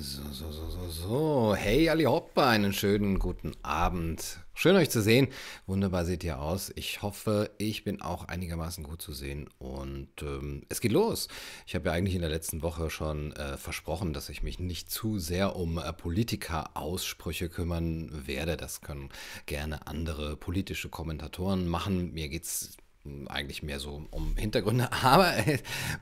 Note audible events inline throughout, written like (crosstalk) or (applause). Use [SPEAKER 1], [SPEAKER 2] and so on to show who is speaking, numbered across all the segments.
[SPEAKER 1] So, so, so, so, so. Hey, Ali Hoppa, einen schönen guten Abend. Schön euch zu sehen. Wunderbar seht ihr aus. Ich hoffe, ich bin auch einigermaßen gut zu sehen. Und ähm, es geht los. Ich habe ja eigentlich in der letzten Woche schon äh, versprochen, dass ich mich nicht zu sehr um äh, Politiker-Aussprüche kümmern werde. Das können gerne andere politische Kommentatoren machen. Mir geht es eigentlich mehr so um Hintergründe, (laughs) aber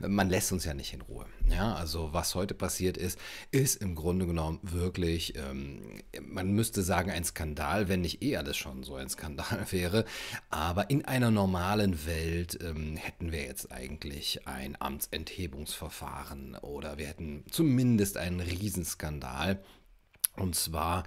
[SPEAKER 1] man lässt uns ja nicht in Ruhe. Ja, also was heute passiert ist, ist im Grunde genommen wirklich, ähm, man müsste sagen, ein Skandal, wenn nicht eher das schon so ein Skandal (laughs) wäre. Aber in einer normalen Welt ähm, hätten wir jetzt eigentlich ein Amtsenthebungsverfahren oder wir hätten zumindest einen Riesenskandal. Und zwar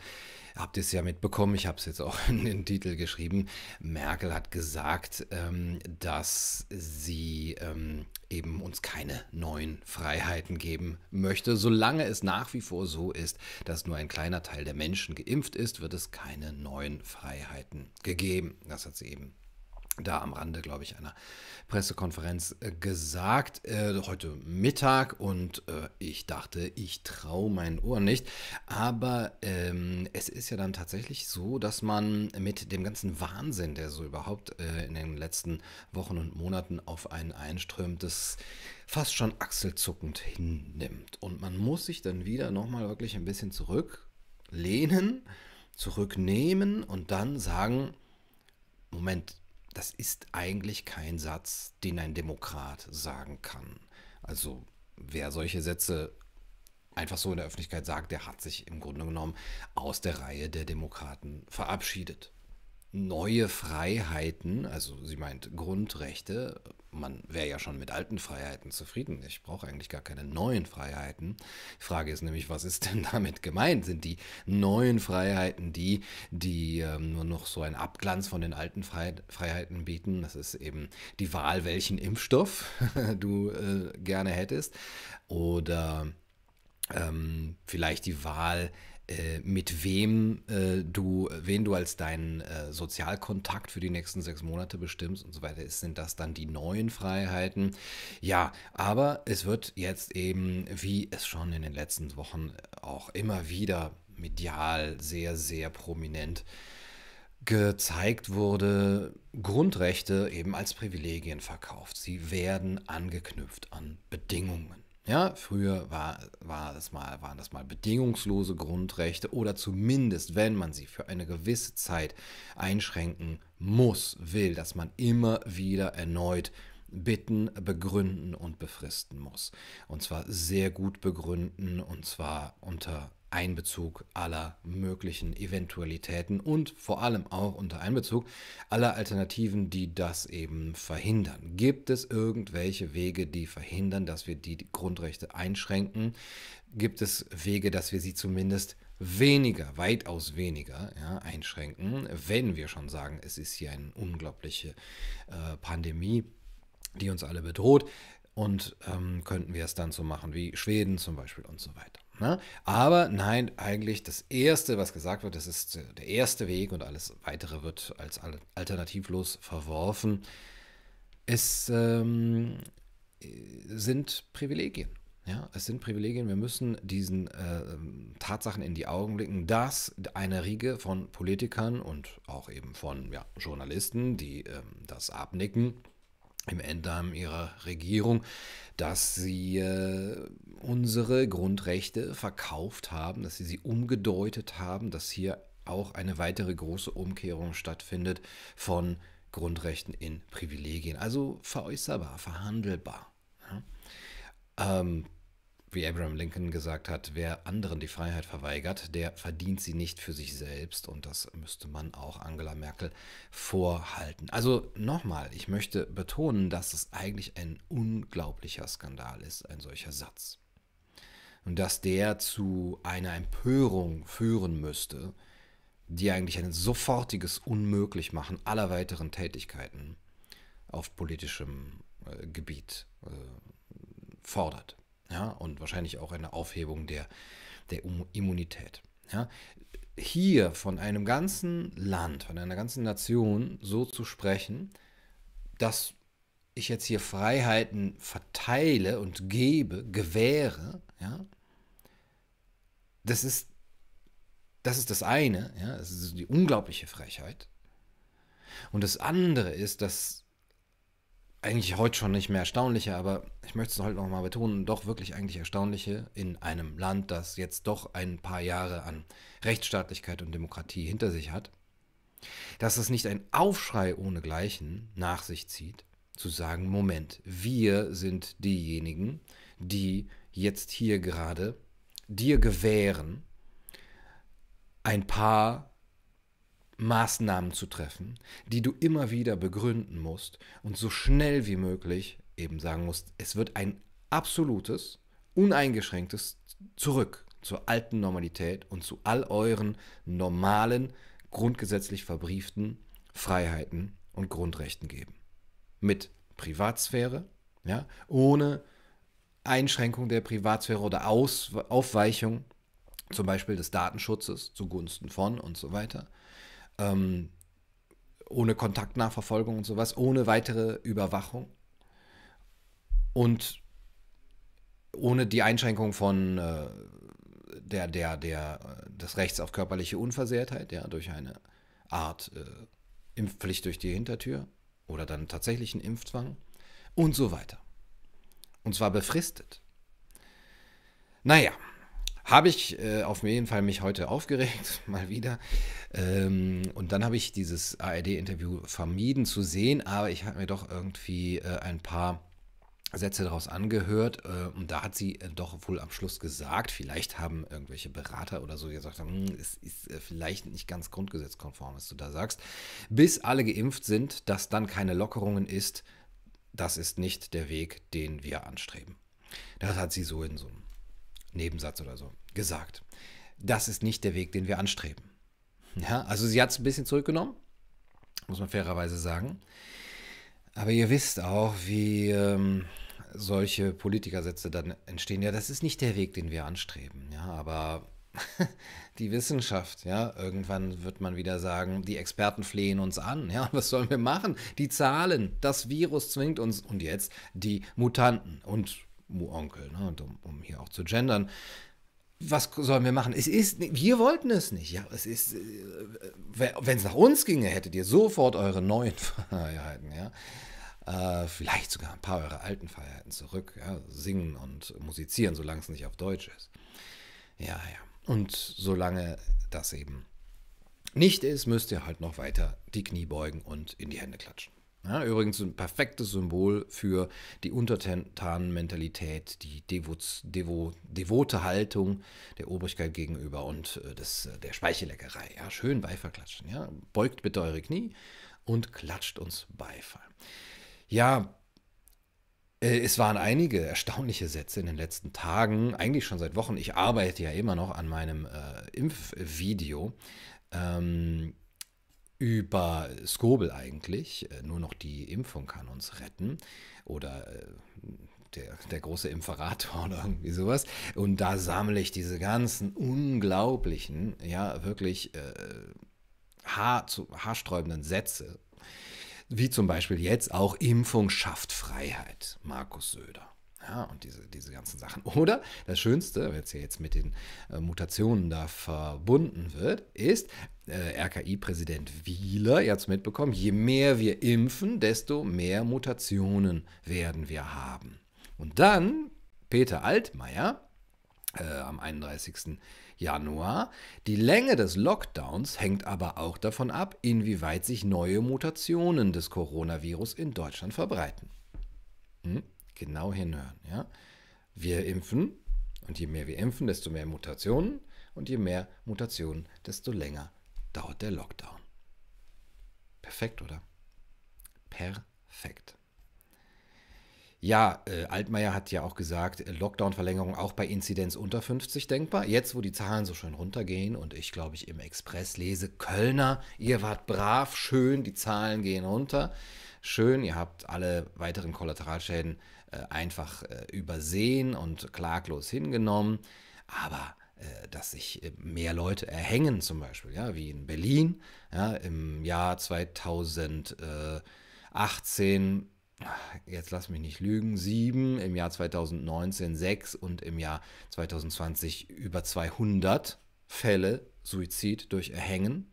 [SPEAKER 1] habt ihr es ja mitbekommen, ich habe es jetzt auch (laughs) in den Titel geschrieben, Merkel hat gesagt, ähm, dass sie ähm, eben uns keine neuen Freiheiten geben möchte. Solange es nach wie vor so ist, dass nur ein kleiner Teil der Menschen geimpft ist, wird es keine neuen Freiheiten gegeben. Das hat sie eben da am Rande, glaube ich, einer Pressekonferenz äh, gesagt, äh, heute Mittag. Und äh, ich dachte, ich traue meinen Ohren nicht. Aber ähm, es ist ja dann tatsächlich so, dass man mit dem ganzen Wahnsinn, der so überhaupt äh, in den letzten Wochen und Monaten auf einen einströmt, das fast schon achselzuckend hinnimmt. Und man muss sich dann wieder nochmal wirklich ein bisschen zurücklehnen, zurücknehmen und dann sagen, Moment, das ist eigentlich kein Satz, den ein Demokrat sagen kann. Also wer solche Sätze einfach so in der Öffentlichkeit sagt, der hat sich im Grunde genommen aus der Reihe der Demokraten verabschiedet neue Freiheiten, also sie meint Grundrechte, man wäre ja schon mit alten Freiheiten zufrieden. Ich brauche eigentlich gar keine neuen Freiheiten. Die Frage ist nämlich, was ist denn (laughs) damit gemeint? Sind die neuen Freiheiten die, die ähm, nur noch so einen Abglanz von den alten Freiheiten bieten? Das ist eben die Wahl, welchen Impfstoff (laughs) du äh, gerne hättest. Oder ähm, vielleicht die Wahl, äh, mit wem äh, du, wen du als deinen äh, Sozialkontakt für die nächsten sechs Monate bestimmst und so weiter, sind das dann die neuen Freiheiten. Ja, aber es wird jetzt eben, wie es schon in den letzten Wochen auch immer wieder medial sehr, sehr prominent gezeigt wurde, Grundrechte eben als Privilegien verkauft. Sie werden angeknüpft an Bedingungen. Ja, früher war, war das mal, waren das mal bedingungslose Grundrechte oder zumindest, wenn man sie für eine gewisse Zeit einschränken muss, will, dass man immer wieder erneut bitten, begründen und befristen muss. Und zwar sehr gut begründen und zwar unter Einbezug aller möglichen Eventualitäten und vor allem auch unter Einbezug aller Alternativen, die das eben verhindern. Gibt es irgendwelche Wege, die verhindern, dass wir die Grundrechte einschränken? Gibt es Wege, dass wir sie zumindest weniger, weitaus weniger ja, einschränken, wenn wir schon sagen, es ist hier eine unglaubliche äh, Pandemie, die uns alle bedroht? Und ähm, könnten wir es dann so machen wie Schweden zum Beispiel und so weiter. Ne? Aber nein, eigentlich das Erste, was gesagt wird, das ist der erste Weg und alles Weitere wird als alternativlos verworfen. Es ähm, sind Privilegien. Ja, es sind Privilegien. Wir müssen diesen äh, Tatsachen in die Augen blicken, dass eine Riege von Politikern und auch eben von ja, Journalisten, die ähm, das abnicken, im Enddarm ihrer Regierung, dass sie äh, unsere Grundrechte verkauft haben, dass sie sie umgedeutet haben, dass hier auch eine weitere große Umkehrung stattfindet von Grundrechten in Privilegien, also veräußerbar, verhandelbar. Ja. Ähm, wie Abraham Lincoln gesagt hat, wer anderen die Freiheit verweigert, der verdient sie nicht für sich selbst. Und das müsste man auch Angela Merkel vorhalten. Also nochmal, ich möchte betonen, dass es eigentlich ein unglaublicher Skandal ist, ein solcher Satz. Und dass der zu einer Empörung führen müsste, die eigentlich ein sofortiges Unmöglichmachen aller weiteren Tätigkeiten auf politischem äh, Gebiet äh, fordert ja, und wahrscheinlich auch eine Aufhebung der, der Immunität. Ja. Hier von einem ganzen Land, von einer ganzen Nation so zu sprechen, dass ich jetzt hier Freiheiten verteile und gebe, gewähre, ja, das ist, das ist das eine, ja, das ist die unglaubliche Frechheit. Und das andere ist, dass eigentlich heute schon nicht mehr erstaunliche, aber ich möchte es heute nochmal betonen, doch wirklich eigentlich erstaunliche in einem Land, das jetzt doch ein paar Jahre an Rechtsstaatlichkeit und Demokratie hinter sich hat, dass es nicht ein Aufschrei ohnegleichen nach sich zieht, zu sagen, Moment, wir sind diejenigen, die jetzt hier gerade dir gewähren, ein paar Maßnahmen zu treffen, die du immer wieder begründen musst und so schnell wie möglich eben sagen musst, es wird ein absolutes, uneingeschränktes Zurück zur alten Normalität und zu all euren normalen, grundgesetzlich verbrieften Freiheiten und Grundrechten geben. Mit Privatsphäre, ja, ohne Einschränkung der Privatsphäre oder Aus Aufweichung zum Beispiel des Datenschutzes zugunsten von und so weiter ähm, ohne Kontaktnachverfolgung und sowas, ohne weitere Überwachung und ohne die Einschränkung von äh, der, der, der, des Rechts auf körperliche Unversehrtheit, ja, durch eine Art äh, Impfpflicht durch die Hintertür oder dann tatsächlichen Impfzwang und so weiter. Und zwar befristet. Naja, habe ich äh, auf jeden Fall mich heute aufgeregt, (laughs) mal wieder. Ähm, und dann habe ich dieses ARD-Interview vermieden zu sehen, aber ich habe mir doch irgendwie äh, ein paar Sätze daraus angehört äh, und da hat sie äh, doch wohl am Schluss gesagt, vielleicht haben irgendwelche Berater oder so gesagt, hm, es ist äh, vielleicht nicht ganz grundgesetzkonform, was du da sagst, bis alle geimpft sind, dass dann keine Lockerungen ist, das ist nicht der Weg, den wir anstreben. Das hat sie so in so einem Nebensatz oder so gesagt. Das ist nicht der Weg, den wir anstreben. Ja, also sie hat es ein bisschen zurückgenommen, muss man fairerweise sagen. Aber ihr wisst auch, wie ähm, solche Politikersätze dann entstehen. Ja, das ist nicht der Weg, den wir anstreben. Ja, aber (laughs) die Wissenschaft, ja, irgendwann wird man wieder sagen, die Experten flehen uns an. Ja, (laughs) was sollen wir machen? Die Zahlen, das Virus zwingt uns und jetzt die Mutanten und Mu-Onkel, ne? Um, um, hier auch zu gendern. Was sollen wir machen? Es ist, wir wollten es nicht. Ja, es ist, äh, wenn es nach uns ginge, hättet ihr sofort eure neuen (laughs) Freiheiten, ja. Äh, vielleicht sogar ein paar eurer alten Freiheiten zurück, ja? singen und musizieren, solange es nicht auf Deutsch ist. Ja, ja. Und solange das eben nicht ist, müsst ihr halt noch weiter die Knie beugen und in die Hände klatschen. Ja, übrigens ein perfektes Symbol für die Untertanenmentalität, die Devots, Devo, devote Haltung der Obrigkeit gegenüber und äh, des, äh, der Speichelleckerei. Ja, schön Beifall klatschen. Ja. Beugt bitte eure Knie und klatscht uns Beifall. Ja, es waren einige erstaunliche Sätze in den letzten Tagen, eigentlich schon seit Wochen. Ich arbeite ja immer noch an meinem äh, Impfvideo. Ähm, über Skobel eigentlich. Äh, nur noch die Impfung kann uns retten. Oder äh, der, der große Imperator (laughs) oder irgendwie sowas. Und da sammle ich diese ganzen unglaublichen, ja, wirklich äh, haar, zu, haarsträubenden Sätze. Wie zum Beispiel jetzt auch Impfung schafft Freiheit, Markus Söder. Ja, und diese, diese ganzen Sachen. (laughs) Oder das Schönste, wenn es ja jetzt mit den äh, Mutationen da verbunden wird, ist, äh, RKI-Präsident Wieler jetzt mitbekommen, je mehr wir impfen, desto mehr Mutationen werden wir haben. Und dann Peter Altmaier äh, am 31. Januar, die Länge des Lockdowns hängt aber auch davon ab, inwieweit sich neue Mutationen des Coronavirus in Deutschland verbreiten. Hm? genau hinhören. Ja? Wir impfen und je mehr wir impfen, desto mehr Mutationen und je mehr Mutationen, desto länger dauert der Lockdown. Perfekt, oder? Perfekt. Ja, äh, Altmaier hat ja auch gesagt, äh, Lockdown-Verlängerung auch bei Inzidenz unter 50 denkbar. Jetzt, wo die Zahlen so schön runtergehen und ich, glaube ich, im Express lese, Kölner, ihr wart brav, schön, die Zahlen gehen runter. Schön, ihr habt alle weiteren Kollateralschäden äh, einfach äh, übersehen und klaglos hingenommen. Aber äh, dass sich mehr Leute erhängen, zum Beispiel, ja, wie in Berlin, ja, im Jahr 2018 jetzt lass mich nicht lügen, sieben, im Jahr 2019 sechs und im Jahr 2020 über 200 Fälle Suizid durch Erhängen.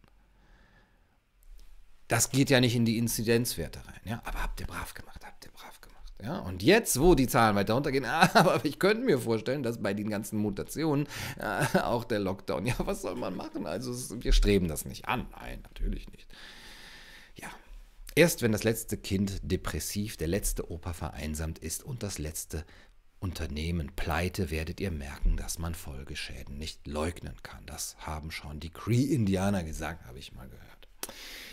[SPEAKER 1] Das geht ja nicht in die Inzidenzwerte rein, ja, aber habt ihr brav gemacht, habt ihr brav gemacht, ja. Und jetzt, wo die Zahlen weiter runtergehen, (laughs) aber ich könnte mir vorstellen, dass bei den ganzen Mutationen äh, auch der Lockdown, ja, was soll man machen? Also wir streben das nicht an, nein, natürlich nicht. Erst wenn das letzte Kind depressiv, der letzte Opa vereinsamt ist und das letzte Unternehmen pleite, werdet ihr merken, dass man Folgeschäden nicht leugnen kann. Das haben schon die Cree-Indianer gesagt, habe ich mal gehört.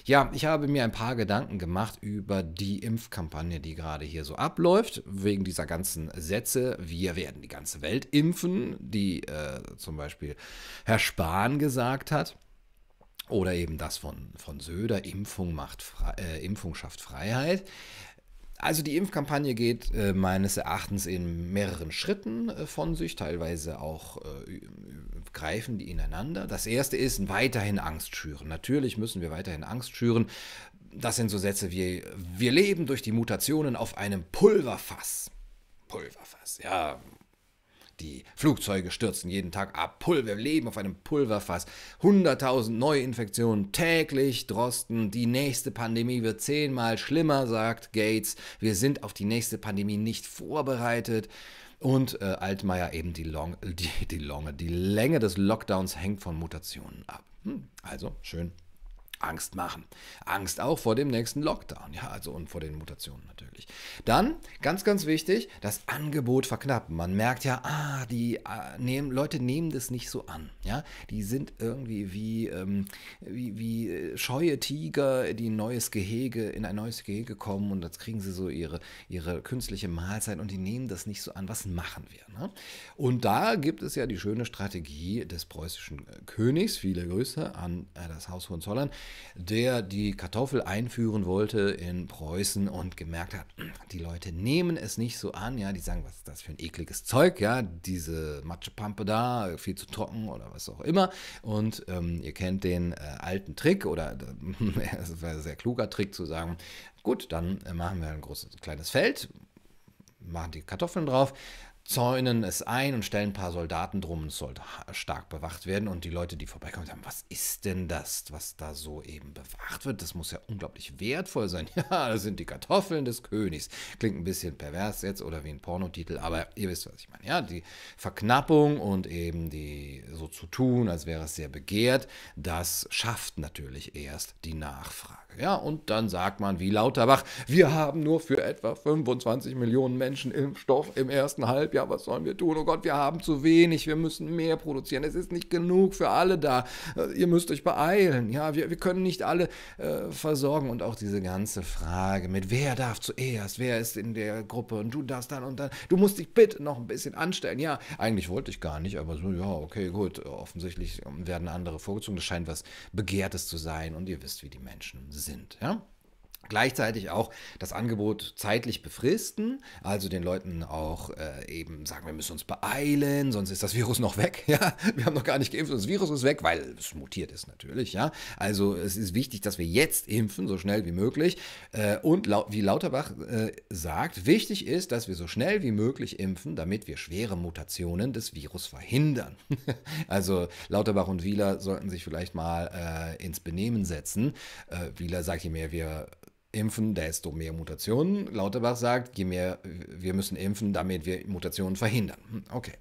[SPEAKER 1] Ja, ich habe mir ein paar Gedanken gemacht über die Impfkampagne, die gerade hier so abläuft, wegen dieser ganzen Sätze, wir werden die ganze Welt impfen, die äh, zum Beispiel Herr Spahn gesagt hat. Oder eben das von, von Söder, Impfung, macht äh, Impfung schafft Freiheit. Also die Impfkampagne geht äh, meines Erachtens in mehreren Schritten äh, von sich, teilweise auch äh, greifen die ineinander. Das erste ist weiterhin Angst schüren. Natürlich müssen wir weiterhin Angst schüren. Das sind so Sätze wie, wir leben durch die Mutationen auf einem Pulverfass. Pulverfass, ja, die Flugzeuge stürzen jeden Tag ab. Pulver, wir leben auf einem Pulverfass. 100.000 Neuinfektionen täglich. Drosten, die nächste Pandemie wird zehnmal schlimmer, sagt Gates. Wir sind auf die nächste Pandemie nicht vorbereitet. Und äh, Altmaier eben die, Long, die, die, Longe, die Länge des Lockdowns hängt von Mutationen ab. Hm, also schön Angst machen. Angst auch vor dem nächsten Lockdown, ja, also und vor den Mutationen natürlich. Dann, ganz, ganz wichtig, das Angebot verknappen. Man merkt ja, ah, die äh, nehmen, Leute nehmen das nicht so an, ja. Die sind irgendwie wie, ähm, wie, wie äh, scheue Tiger, die ein neues Gehege, in ein neues Gehege kommen und jetzt kriegen sie so ihre, ihre künstliche Mahlzeit und die nehmen das nicht so an. Was machen wir? Ne? Und da gibt es ja die schöne Strategie des preußischen äh, Königs, viele Grüße an äh, das Haus Hohenzollern, der die Kartoffel einführen wollte in Preußen und gemerkt hat, die Leute nehmen es nicht so an, ja, die sagen, was ist das für ein ekliges Zeug, ja, diese Matschepampe da, viel zu trocken oder was auch immer. Und ähm, ihr kennt den äh, alten Trick oder (laughs) es war ein sehr kluger Trick zu sagen, gut, dann äh, machen wir ein großes, kleines Feld, machen die Kartoffeln drauf, zäunen es ein und stellen ein paar Soldaten drum. Es sollte stark bewacht werden. Und die Leute, die vorbeikommen, sagen, was ist denn das, was da so eben bewacht wird? Das muss ja unglaublich wertvoll sein. (laughs) Ja, das sind die Kartoffeln des Königs. Klingt ein bisschen pervers jetzt oder wie ein Pornotitel, aber ihr wisst, was ich meine. Ja, die Verknappung und eben die so zu tun, als wäre es sehr begehrt, das schafft natürlich erst die Nachfrage. Ja, und dann sagt man wie Lauterbach, wir haben nur für etwa 25 Millionen Menschen Impfstoff im ersten Halbjahr. Was sollen wir tun? Oh Gott, wir haben zu wenig, wir müssen mehr produzieren. Es ist nicht genug für alle da. Äh, ihr müsst euch beeilen. Ja, wir, wir können nicht alle äh, versorgen. Und auch diese ganze Frage mit wer darf zuerst, wer ist in der Gruppe und du darfst dann und dann. Du musst dich bitte noch ein bisschen anstellen. Ja, eigentlich wollte ich gar nicht, aber so, ja, okay, gut. Offensichtlich werden andere vorgezogen. Das scheint was Begehrtes zu sein und ihr wisst, wie die Menschen sind. Ja? Gleichzeitig auch das Angebot zeitlich befristen, also den Leuten auch äh, eben sagen, wir müssen uns beeilen, sonst ist das Virus noch weg. (laughs) Ja, wir haben noch gar nicht geimpft und das Virus ist weg, weil es mutiert ist natürlich. Ja, also es ist wichtig, dass wir jetzt impfen, so schnell wie möglich. Äh, und lau wie Lauterbach äh, sagt, wichtig ist, dass wir so schnell wie möglich impfen, damit wir schwere Mutationen des Virus verhindern. (laughs) also Lauterbach und Wieler sollten sich vielleicht mal äh, ins Benehmen setzen. Äh, Wieler sagt, je mehr wir impfen, desto mehr Mutationen. Lauterbach sagt, je mehr wir müssen impfen, damit wir Mutationen verhindern. Hm, okay.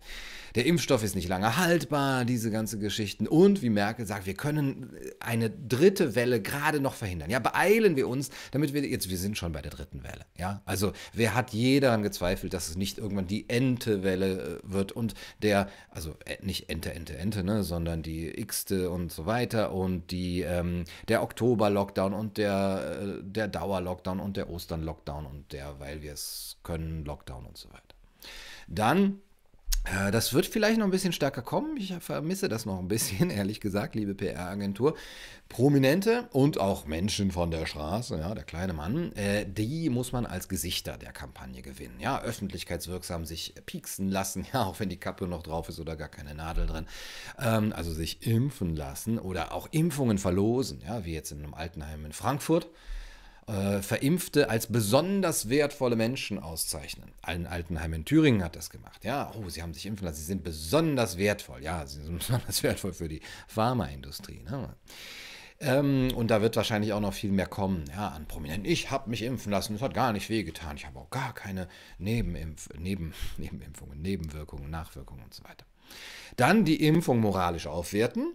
[SPEAKER 1] Der Impfstoff ist nicht lange haltbar, diese ganze Geschichten. Und wie Merkel sagt, wir können eine dritte Welle gerade noch verhindern. Ja, beeilen wir uns, damit wir jetzt, wir sind schon bei der dritten Welle. Ja, also wer hat je daran gezweifelt, dass es nicht irgendwann die Ente-Welle äh, wird und der, also äh, nicht Ente, Ente, Ente, ne, sondern die X-te und so weiter und die, ähm, der Oktober-Lockdown und der, äh, der Dauer-Lockdown und der Ostern-Lockdown und der, weil wir es können, Lockdown und so weiter. Dann äh, das wird vielleicht noch ein bisschen stärker kommen. Ich vermisse das noch ein bisschen, (laughs) ehrlich gesagt, liebe PR-Agentur. Prominente und auch Menschen von der Straße, ja, der kleine Mann, äh, die muss man als Gesichter der Kampagne gewinnen. Ja, öffentlichkeitswirksam sich pieksen lassen, (laughs) ja, auch wenn die Kappe noch drauf ist oder gar keine Nadel drin. Ähm, also sich impfen lassen oder auch Impfungen verlosen, ja, wie jetzt in einem Altenheim in Frankfurt. Äh, Verimpfte als besonders wertvolle Menschen auszeichnen. Ein Altenheim in Thüringen hat das gemacht. Ja, oh, sie haben sich impfen lassen, sie sind besonders wertvoll. Ja, sie sind (laughs) besonders wertvoll für die Pharmaindustrie. Ne? Ähm, und da wird wahrscheinlich auch noch viel mehr kommen, ja, an Prominenten. Ich habe mich impfen lassen, es hat gar nicht wehgetan. Ich habe auch gar keine Nebenimpf Neben (laughs) Nebenimpfungen, Nebenwirkungen, Nachwirkungen und so weiter. Dann die Impfung moralisch aufwerten.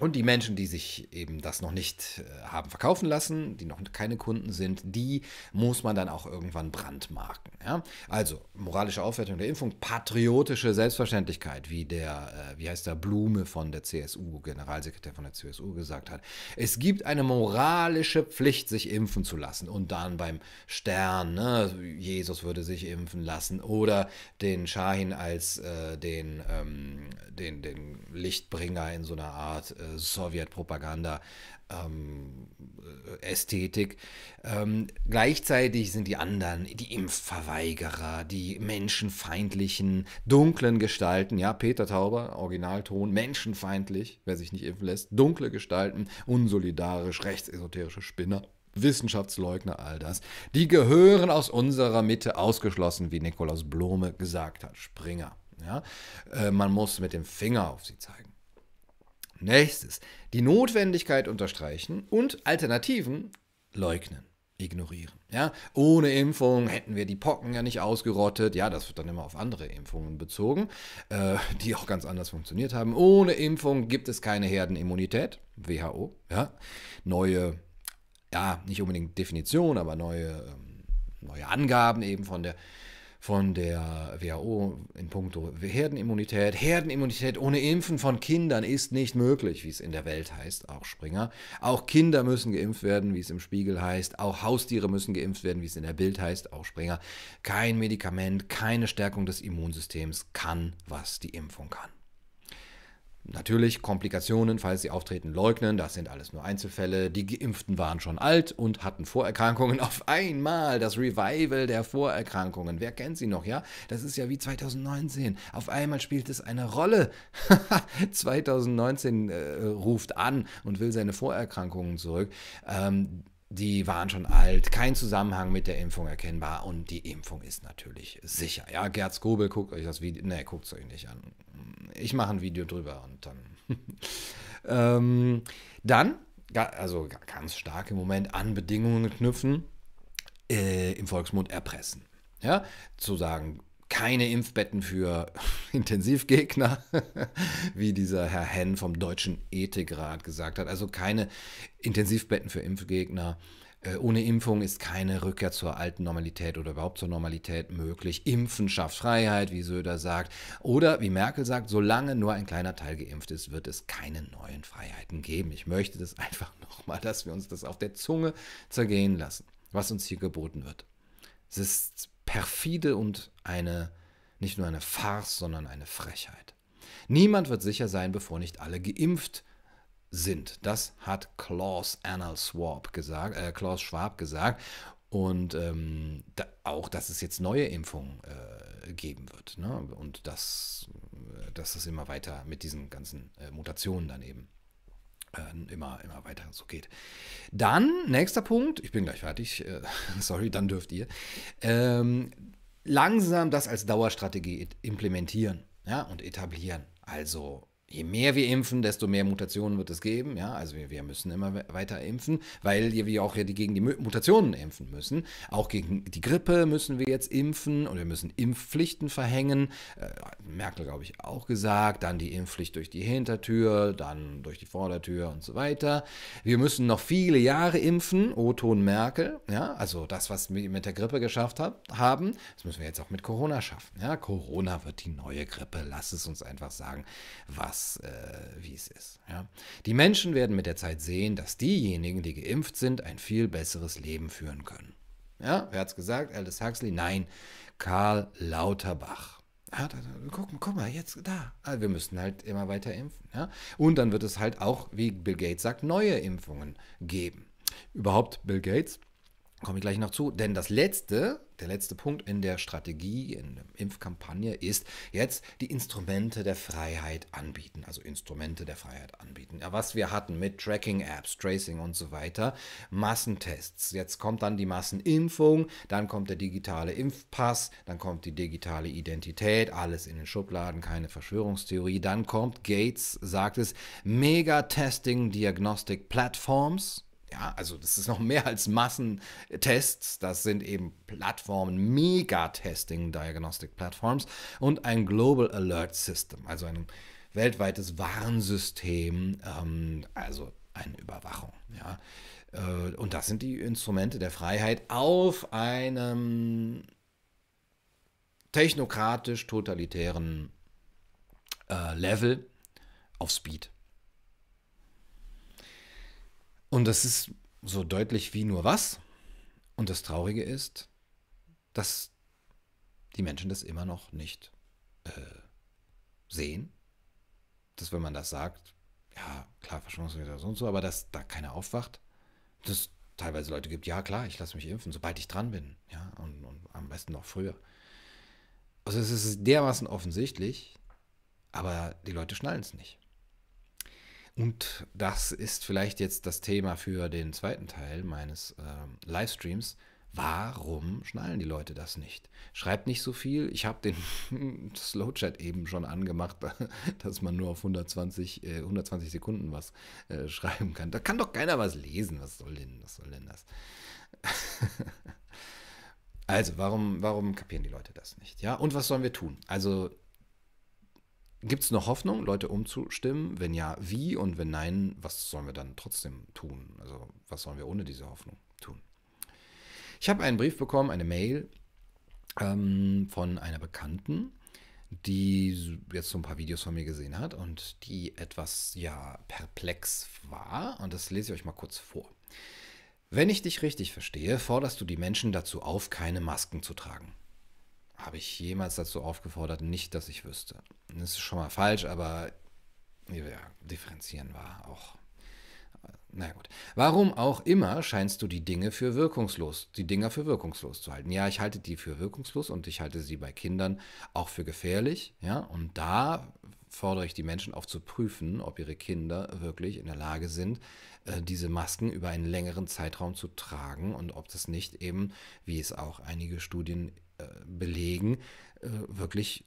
[SPEAKER 1] Und die Menschen, die sich eben das noch nicht äh, haben verkaufen lassen, die noch keine Kunden sind, die muss man dann auch irgendwann brandmarken. Ja? Also moralische Aufwertung der Impfung, patriotische Selbstverständlichkeit, wie der, äh, wie heißt der Blume von der CSU, Generalsekretär von der CSU gesagt hat. Es gibt eine moralische Pflicht, sich impfen zu lassen. Und dann beim Stern, ne? Jesus würde sich impfen lassen oder den Shahin als äh, den, ähm, den, den Lichtbringer in so einer Art äh, Sowjetpropaganda. Ähm, Ästhetik. Ähm, gleichzeitig sind die anderen, die Impfverweigerer, die menschenfeindlichen, dunklen Gestalten, ja, Peter Tauber, Originalton, menschenfeindlich, wer sich nicht impfen lässt, dunkle Gestalten, unsolidarisch, rechtsesoterische Spinner. Wissenschaftsleugner, all das, die gehören aus unserer Mitte ausgeschlossen, wie Nikolaus Blome gesagt hat, Springer. Ja? Äh, man muss mit dem Finger auf sie zeigen. Nächstes, die Notwendigkeit unterstreichen und Alternativen leugnen, ignorieren. Ja, ohne Impfung hätten wir die Pocken ja nicht ausgerottet. Ja, das wird dann immer auf andere Impfungen bezogen, äh, die auch ganz anders funktioniert haben. Ohne Impfung gibt es keine Herdenimmunität. WHO, ja. Neue, ja, nicht unbedingt Definition, aber neue, ähm, neue Angaben eben von der von der WHO in puncto Herdenimmunität. Herdenimmunität ohne Impfen von Kindern ist nicht möglich, wie es in der Welt heißt, auch Springer. Auch Kinder müssen geimpft werden, wie es im Spiegel heißt. Auch Haustiere müssen geimpft werden, wie es in der Bild heißt, auch Springer. Kein Medikament, keine Stärkung des Immunsystems kann, was die Impfung kann. Natürlich Komplikationen, falls sie auftreten, leugnen. Das sind alles nur Einzelfälle. Die Geimpften waren schon alt und hatten Vorerkrankungen. Auf einmal das Revival der Vorerkrankungen. Wer kennt sie noch, ja? Das ist ja wie 2019. Auf einmal spielt es eine Rolle. (laughs) 2019 äh, ruft an und will seine Vorerkrankungen zurück. Ähm, die waren schon alt, kein Zusammenhang mit der Impfung erkennbar und die Impfung ist natürlich sicher. Ja, Gerd Skobel, guckt euch das Video, ne, guckt es euch nicht an. Ich mache ein Video drüber und dann. (laughs) ähm, dann, also ganz stark im Moment an Bedingungen knüpfen, äh, im Volksmund erpressen. Ja, zu sagen, keine Impfbetten für (laughs) Intensivgegner, (laughs) wie dieser Herr Henn vom Deutschen Ethikrat gesagt hat. Also keine Intensivbetten für Impfgegner. Äh, ohne Impfung ist keine Rückkehr zur alten Normalität oder überhaupt zur Normalität möglich. Impfen schafft Freiheit, wie Söder sagt. Oder wie Merkel sagt, solange nur ein kleiner Teil geimpft ist, wird es keine neuen Freiheiten geben. Ich möchte das (laughs) einfach nochmal, dass wir uns das auf der Zunge zergehen lassen, was uns hier geboten wird. Es ist perfide und eine, nicht nur eine Farce, sondern eine Frechheit. Niemand wird sicher sein, bevor nicht alle geimpft sind. Das hat Klaus Annal Schwab gesagt, äh, Klaus Schwab gesagt. Und ähm, da, auch, dass es jetzt neue Impfungen äh, geben wird. Ne? Und dass, äh, dass es immer weiter mit diesen ganzen äh, Mutationen dann eben äh, immer, immer weiter so geht. Dann, nächster Punkt, ich bin gleich fertig, äh, (laughs) sorry, dann dürft ihr. Ähm, langsam das als Dauerstrategie implementieren ja, und etablieren. Also je mehr wir impfen, desto mehr Mutationen wird es geben. Ja, also wir, wir müssen immer weiter impfen, weil wir auch gegen die Mutationen impfen müssen. Auch gegen die Grippe müssen wir jetzt impfen und wir müssen Impfpflichten verhängen. Äh, Merkel, glaube ich, auch gesagt. Dann die Impfpflicht durch die Hintertür, dann durch die Vordertür und so weiter. Wir müssen noch viele Jahre impfen. O-Ton Merkel. Ja, also das, was wir mit der Grippe geschafft hab, haben, das müssen wir jetzt auch mit Corona schaffen. Ja, Corona wird die neue Grippe. Lass es uns einfach sagen, was das, äh, wie es ist. Ja? Die Menschen werden mit der Zeit sehen, dass diejenigen, die geimpft sind, ein viel besseres Leben führen können. Ja, wer hat es gesagt? Aldous Huxley? Nein, Karl Lauterbach. Ja, da, da, guck, guck, mal, jetzt da. Also wir müssen halt immer weiter impfen. Ja? Und dann wird es halt auch, wie Bill Gates sagt, neue Impfungen geben. Überhaupt Bill Gates Komme ich gleich noch zu. Denn das letzte, der letzte Punkt in der Strategie, in der Impfkampagne ist jetzt die Instrumente der Freiheit anbieten. Also Instrumente der Freiheit anbieten. Ja, was wir hatten mit Tracking-Apps, Tracing und so weiter. Massentests. Jetzt kommt dann die Massenimpfung, dann kommt der digitale Impfpass, dann kommt die digitale Identität, alles in den Schubladen, keine Verschwörungstheorie. Dann kommt, Gates sagt es, Mega-Testing Diagnostic Platforms. Ja, also das ist noch mehr als Massentests. Das sind eben Plattformen, Mega-Testing Diagnostic Platforms und ein Global Alert System, also ein weltweites Warnsystem, ähm, also eine Überwachung. Ja. Äh, und das sind die Instrumente der Freiheit auf einem technokratisch-totalitären äh, Level auf Speed. Und das ist so deutlich wie nur was. Und das Traurige ist, dass die Menschen das immer noch nicht äh, sehen. Dass wenn man das sagt, ja, klar, Verschwörungstheorie so und so, aber dass da keiner aufwacht. Dass es teilweise Leute gibt, ja klar, ich lasse mich impfen, sobald ich dran bin. Ja, und, und am besten noch früher. Also es ist dermaßen offensichtlich, aber die Leute schnallen es nicht. Und das ist vielleicht jetzt das Thema für den zweiten Teil meines äh, Livestreams. Warum schnallen die Leute das nicht? Schreibt nicht so viel. Ich habe den (laughs) Slowchat eben schon angemacht, (laughs) dass man nur auf 120, äh, 120 Sekunden was äh, (laughs) schreiben kann. Da kann doch keiner was lesen. Was soll denn, was soll denn das? also, warum, warum kapieren die Leute das nicht? Ja, und was sollen wir tun? Also, Gibt es noch Hoffnung, Leute umzustimmen? Wenn ja, wie? Und wenn nein, was sollen wir dann trotzdem tun? Also was sollen wir ohne diese Hoffnung tun? Ich habe einen Brief bekommen, eine Mail ähm, von einer Bekannten, die jetzt so ein paar Videos von mir gesehen hat und die etwas ja perplex war. Und das lese ich euch mal kurz vor. Wenn ich dich richtig verstehe, forderst du die Menschen dazu auf, keine Masken zu tragen habe ich jemals dazu aufgefordert? Nicht, dass ich wüsste. Das ist schon mal falsch, aber ja, differenzieren war auch. Na gut. Warum auch immer scheinst du die Dinge für wirkungslos, die Dinger für wirkungslos zu halten? Ja, ich halte die für wirkungslos und ich halte sie bei Kindern auch für gefährlich. Ja, und da fordere ich die Menschen auf zu prüfen, ob ihre Kinder wirklich in der Lage sind, äh, diese Masken über einen längeren Zeitraum zu tragen und ob das nicht eben, wie es auch einige Studien belegen, äh, wirklich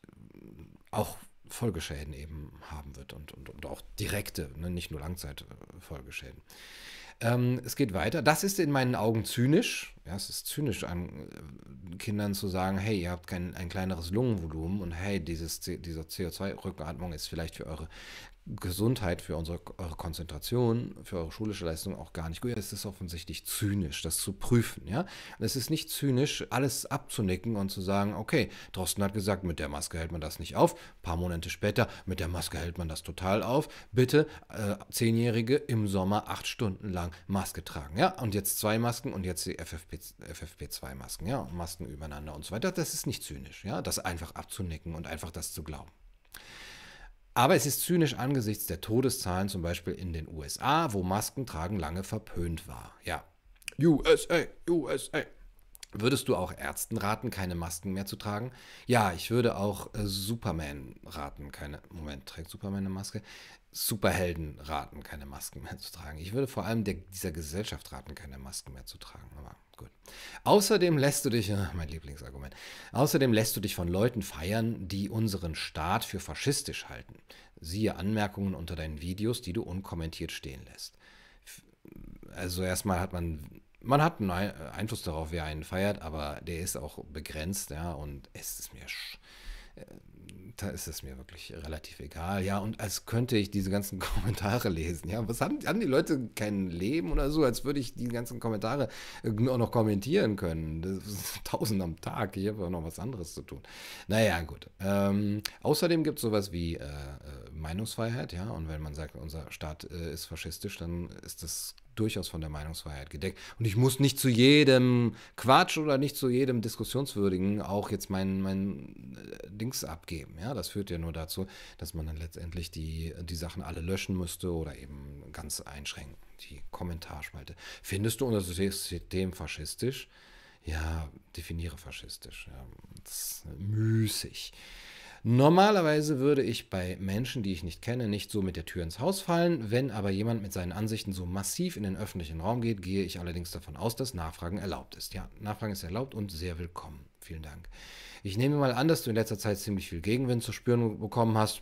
[SPEAKER 1] auch Folgeschäden eben haben wird und, und, und auch direkte, ne, nicht nur Langzeitfolgeschäden. Ähm, es geht weiter. Das ist in meinen Augen zynisch. Ja, es ist zynisch an äh, Kindern zu sagen, hey, ihr habt kein, ein kleineres Lungenvolumen und hey, dieses, diese CO2-Rückatmung ist vielleicht für eure Gesundheit, für unsere, Konzentration, für eure schulische Leistung auch gar nicht gut. Es ist offensichtlich zynisch, das zu prüfen. Ja? Es ist nicht zynisch, alles abzunicken und zu sagen, okay, Drosten hat gesagt, mit der Maske hält man das nicht auf. Ein paar Monate später, mit der Maske hält man das total auf. Bitte, äh, Zehnjährige im Sommer acht Stunden lang Maske tragen. Ja? Und jetzt zwei Masken und jetzt die FFP, FFP2-Masken, ja, Masken übereinander und so weiter. Das ist nicht zynisch, ja, das einfach abzunicken und einfach das zu glauben. Aber es ist zynisch angesichts der Todeszahlen, zum Beispiel in den USA, wo Maskentragen lange verpönt war. Ja, USA, USA. Würdest du auch Ärzten raten, keine Masken mehr zu tragen? Ja, ich würde auch äh, Superman raten, keine. Moment, trägt Superman eine Maske? Superhelden raten, keine Masken mehr zu tragen. Ich würde vor allem der, dieser Gesellschaft raten, keine Masken mehr zu tragen. Aber gut. Außerdem lässt du dich, äh, mein Lieblingsargument, außerdem lässt du dich von Leuten feiern, die unseren Staat für faschistisch halten. Siehe Anmerkungen unter deinen Videos, die du unkommentiert stehen lässt. Also erstmal hat man man hat einen Einfluss darauf, wer einen feiert, aber der ist auch begrenzt, ja, und es ist mir da ist es mir wirklich relativ egal. Ja, und als könnte ich diese ganzen (laughs) Kommentare lesen. Ja, was haben, haben die Leute kein Leben oder so, als würde ich die ganzen Kommentare auch noch kommentieren können. Das ist (laughs) tausend am Tag. Ich habe auch noch was anderes zu tun. Naja, gut. Ähm, außerdem gibt es sowas wie äh, äh Meinungsfreiheit, ja. Und wenn man sagt, unser Staat äh, ist faschistisch, dann ist das durchaus von der Meinungsfreiheit gedeckt. Und ich muss nicht zu jedem Quatsch oder nicht zu jedem Diskussionswürdigen auch jetzt mein, mein äh, Dings abgeben. Ja, das führt ja nur dazu, dass man dann letztendlich die, die Sachen alle löschen müsste oder eben ganz einschränken. Die Kommentarspalte. Findest du unser System faschistisch? Ja, definiere faschistisch. Ja, das ist müßig. Normalerweise würde ich bei Menschen, die ich nicht kenne, nicht so mit der Tür ins Haus fallen. Wenn aber jemand mit seinen Ansichten so massiv in den öffentlichen Raum geht, gehe ich allerdings davon aus, dass Nachfragen erlaubt ist. Ja, Nachfragen ist erlaubt und sehr willkommen. Vielen Dank. Ich nehme mal an, dass du in letzter Zeit ziemlich viel Gegenwind zu spüren bekommen hast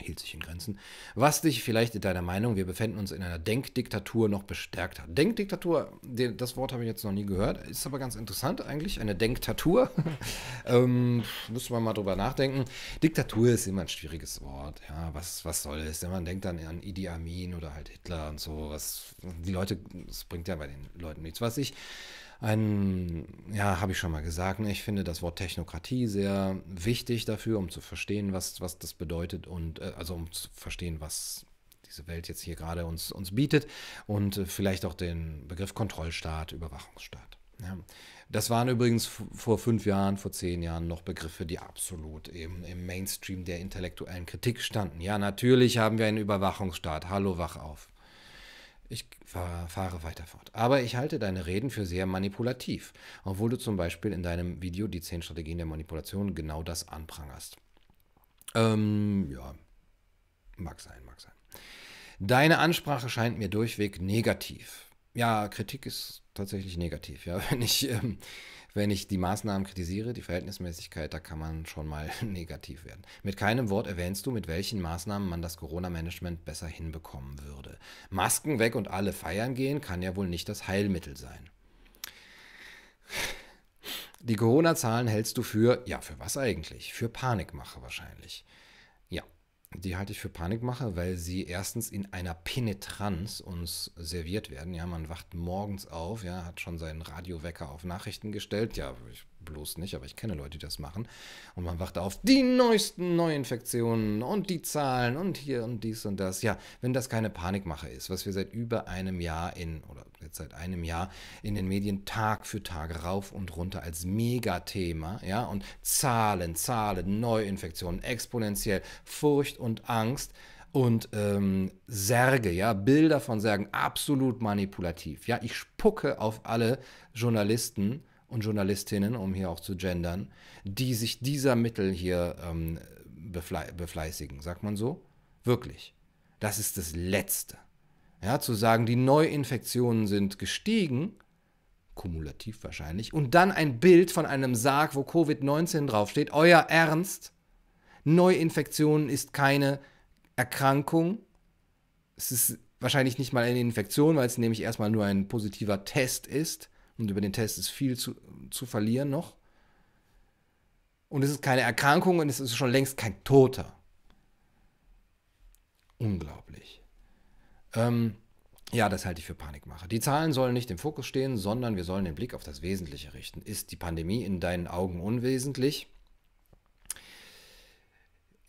[SPEAKER 1] hielt sich in Grenzen, was dich vielleicht in deiner Meinung, wir befinden uns in einer Denkdiktatur, noch bestärkt hat. Denkdiktatur, das Wort habe ich jetzt noch nie gehört, ist aber ganz interessant eigentlich, eine Denktatur. (laughs) ähm, müssen wir mal drüber nachdenken. Diktatur ist immer ein schwieriges Wort. Ja, was, was soll es? Man denkt dann an Idi Amin oder halt Hitler und so. Was, die Leute, das bringt ja bei den Leuten nichts. Was ich ein, ja, habe ich schon mal gesagt, ne? ich finde das Wort Technokratie sehr wichtig dafür, um zu verstehen, was, was das bedeutet und äh, also um zu verstehen, was diese Welt jetzt hier gerade uns, uns bietet und äh, vielleicht auch den Begriff Kontrollstaat, Überwachungsstaat. Ja. Das waren übrigens vor fünf Jahren, vor zehn Jahren noch Begriffe, die absolut eben im Mainstream der intellektuellen Kritik standen. Ja, natürlich haben wir einen Überwachungsstaat. Hallo, wach auf. Ich fahre weiter fort. Aber ich halte deine Reden für sehr manipulativ, obwohl du zum Beispiel in deinem Video die 10 Strategien der Manipulation genau das anprangerst. Ähm, ja, mag sein, mag sein. Deine Ansprache scheint mir durchweg negativ. Ja, Kritik ist tatsächlich negativ. Ja, (laughs) wenn ich ähm, wenn ich die Maßnahmen kritisiere, die Verhältnismäßigkeit, da kann man schon mal (laughs) negativ werden. Mit keinem Wort erwähnst du, mit welchen Maßnahmen man das Corona-Management besser hinbekommen würde. Masken weg und alle feiern gehen kann ja wohl nicht das Heilmittel sein. Die Corona-Zahlen hältst du für, ja, für was eigentlich? Für Panikmache wahrscheinlich. Die halte ich für Panikmache, weil sie erstens in einer Penetranz uns serviert werden. Ja, man wacht morgens auf, ja, hat schon seinen Radiowecker auf Nachrichten gestellt. Ja, ich bloß nicht, aber ich kenne Leute, die das machen. Und man wacht auf, die neuesten Neuinfektionen und die Zahlen und hier und dies und das. Ja, wenn das keine Panikmache ist, was wir seit über einem Jahr in, oder jetzt seit einem Jahr in den Medien Tag für Tag rauf und runter als Megathema, ja, und Zahlen, Zahlen, Neuinfektionen, exponentiell, Furcht und Angst und ähm, Särge, ja, Bilder von Särgen, absolut manipulativ. Ja, ich spucke auf alle Journalisten und Journalistinnen, um hier auch zu gendern, die sich dieser Mittel hier ähm, befle befleißigen, sagt man so? Wirklich. Das ist das Letzte. Ja, zu sagen, die Neuinfektionen sind gestiegen, kumulativ wahrscheinlich, und dann ein Bild von einem Sarg, wo Covid-19 draufsteht, euer Ernst, Neuinfektion ist keine Erkrankung, es ist wahrscheinlich nicht mal eine Infektion, weil es nämlich erstmal nur ein positiver Test ist. Und über den Test ist viel zu, zu verlieren noch. Und es ist keine Erkrankung und es ist schon längst kein Toter. Unglaublich. Ähm, ja, das halte ich für Panikmache. Die Zahlen sollen nicht im Fokus stehen, sondern wir sollen den Blick auf das Wesentliche richten. Ist die Pandemie in deinen Augen unwesentlich?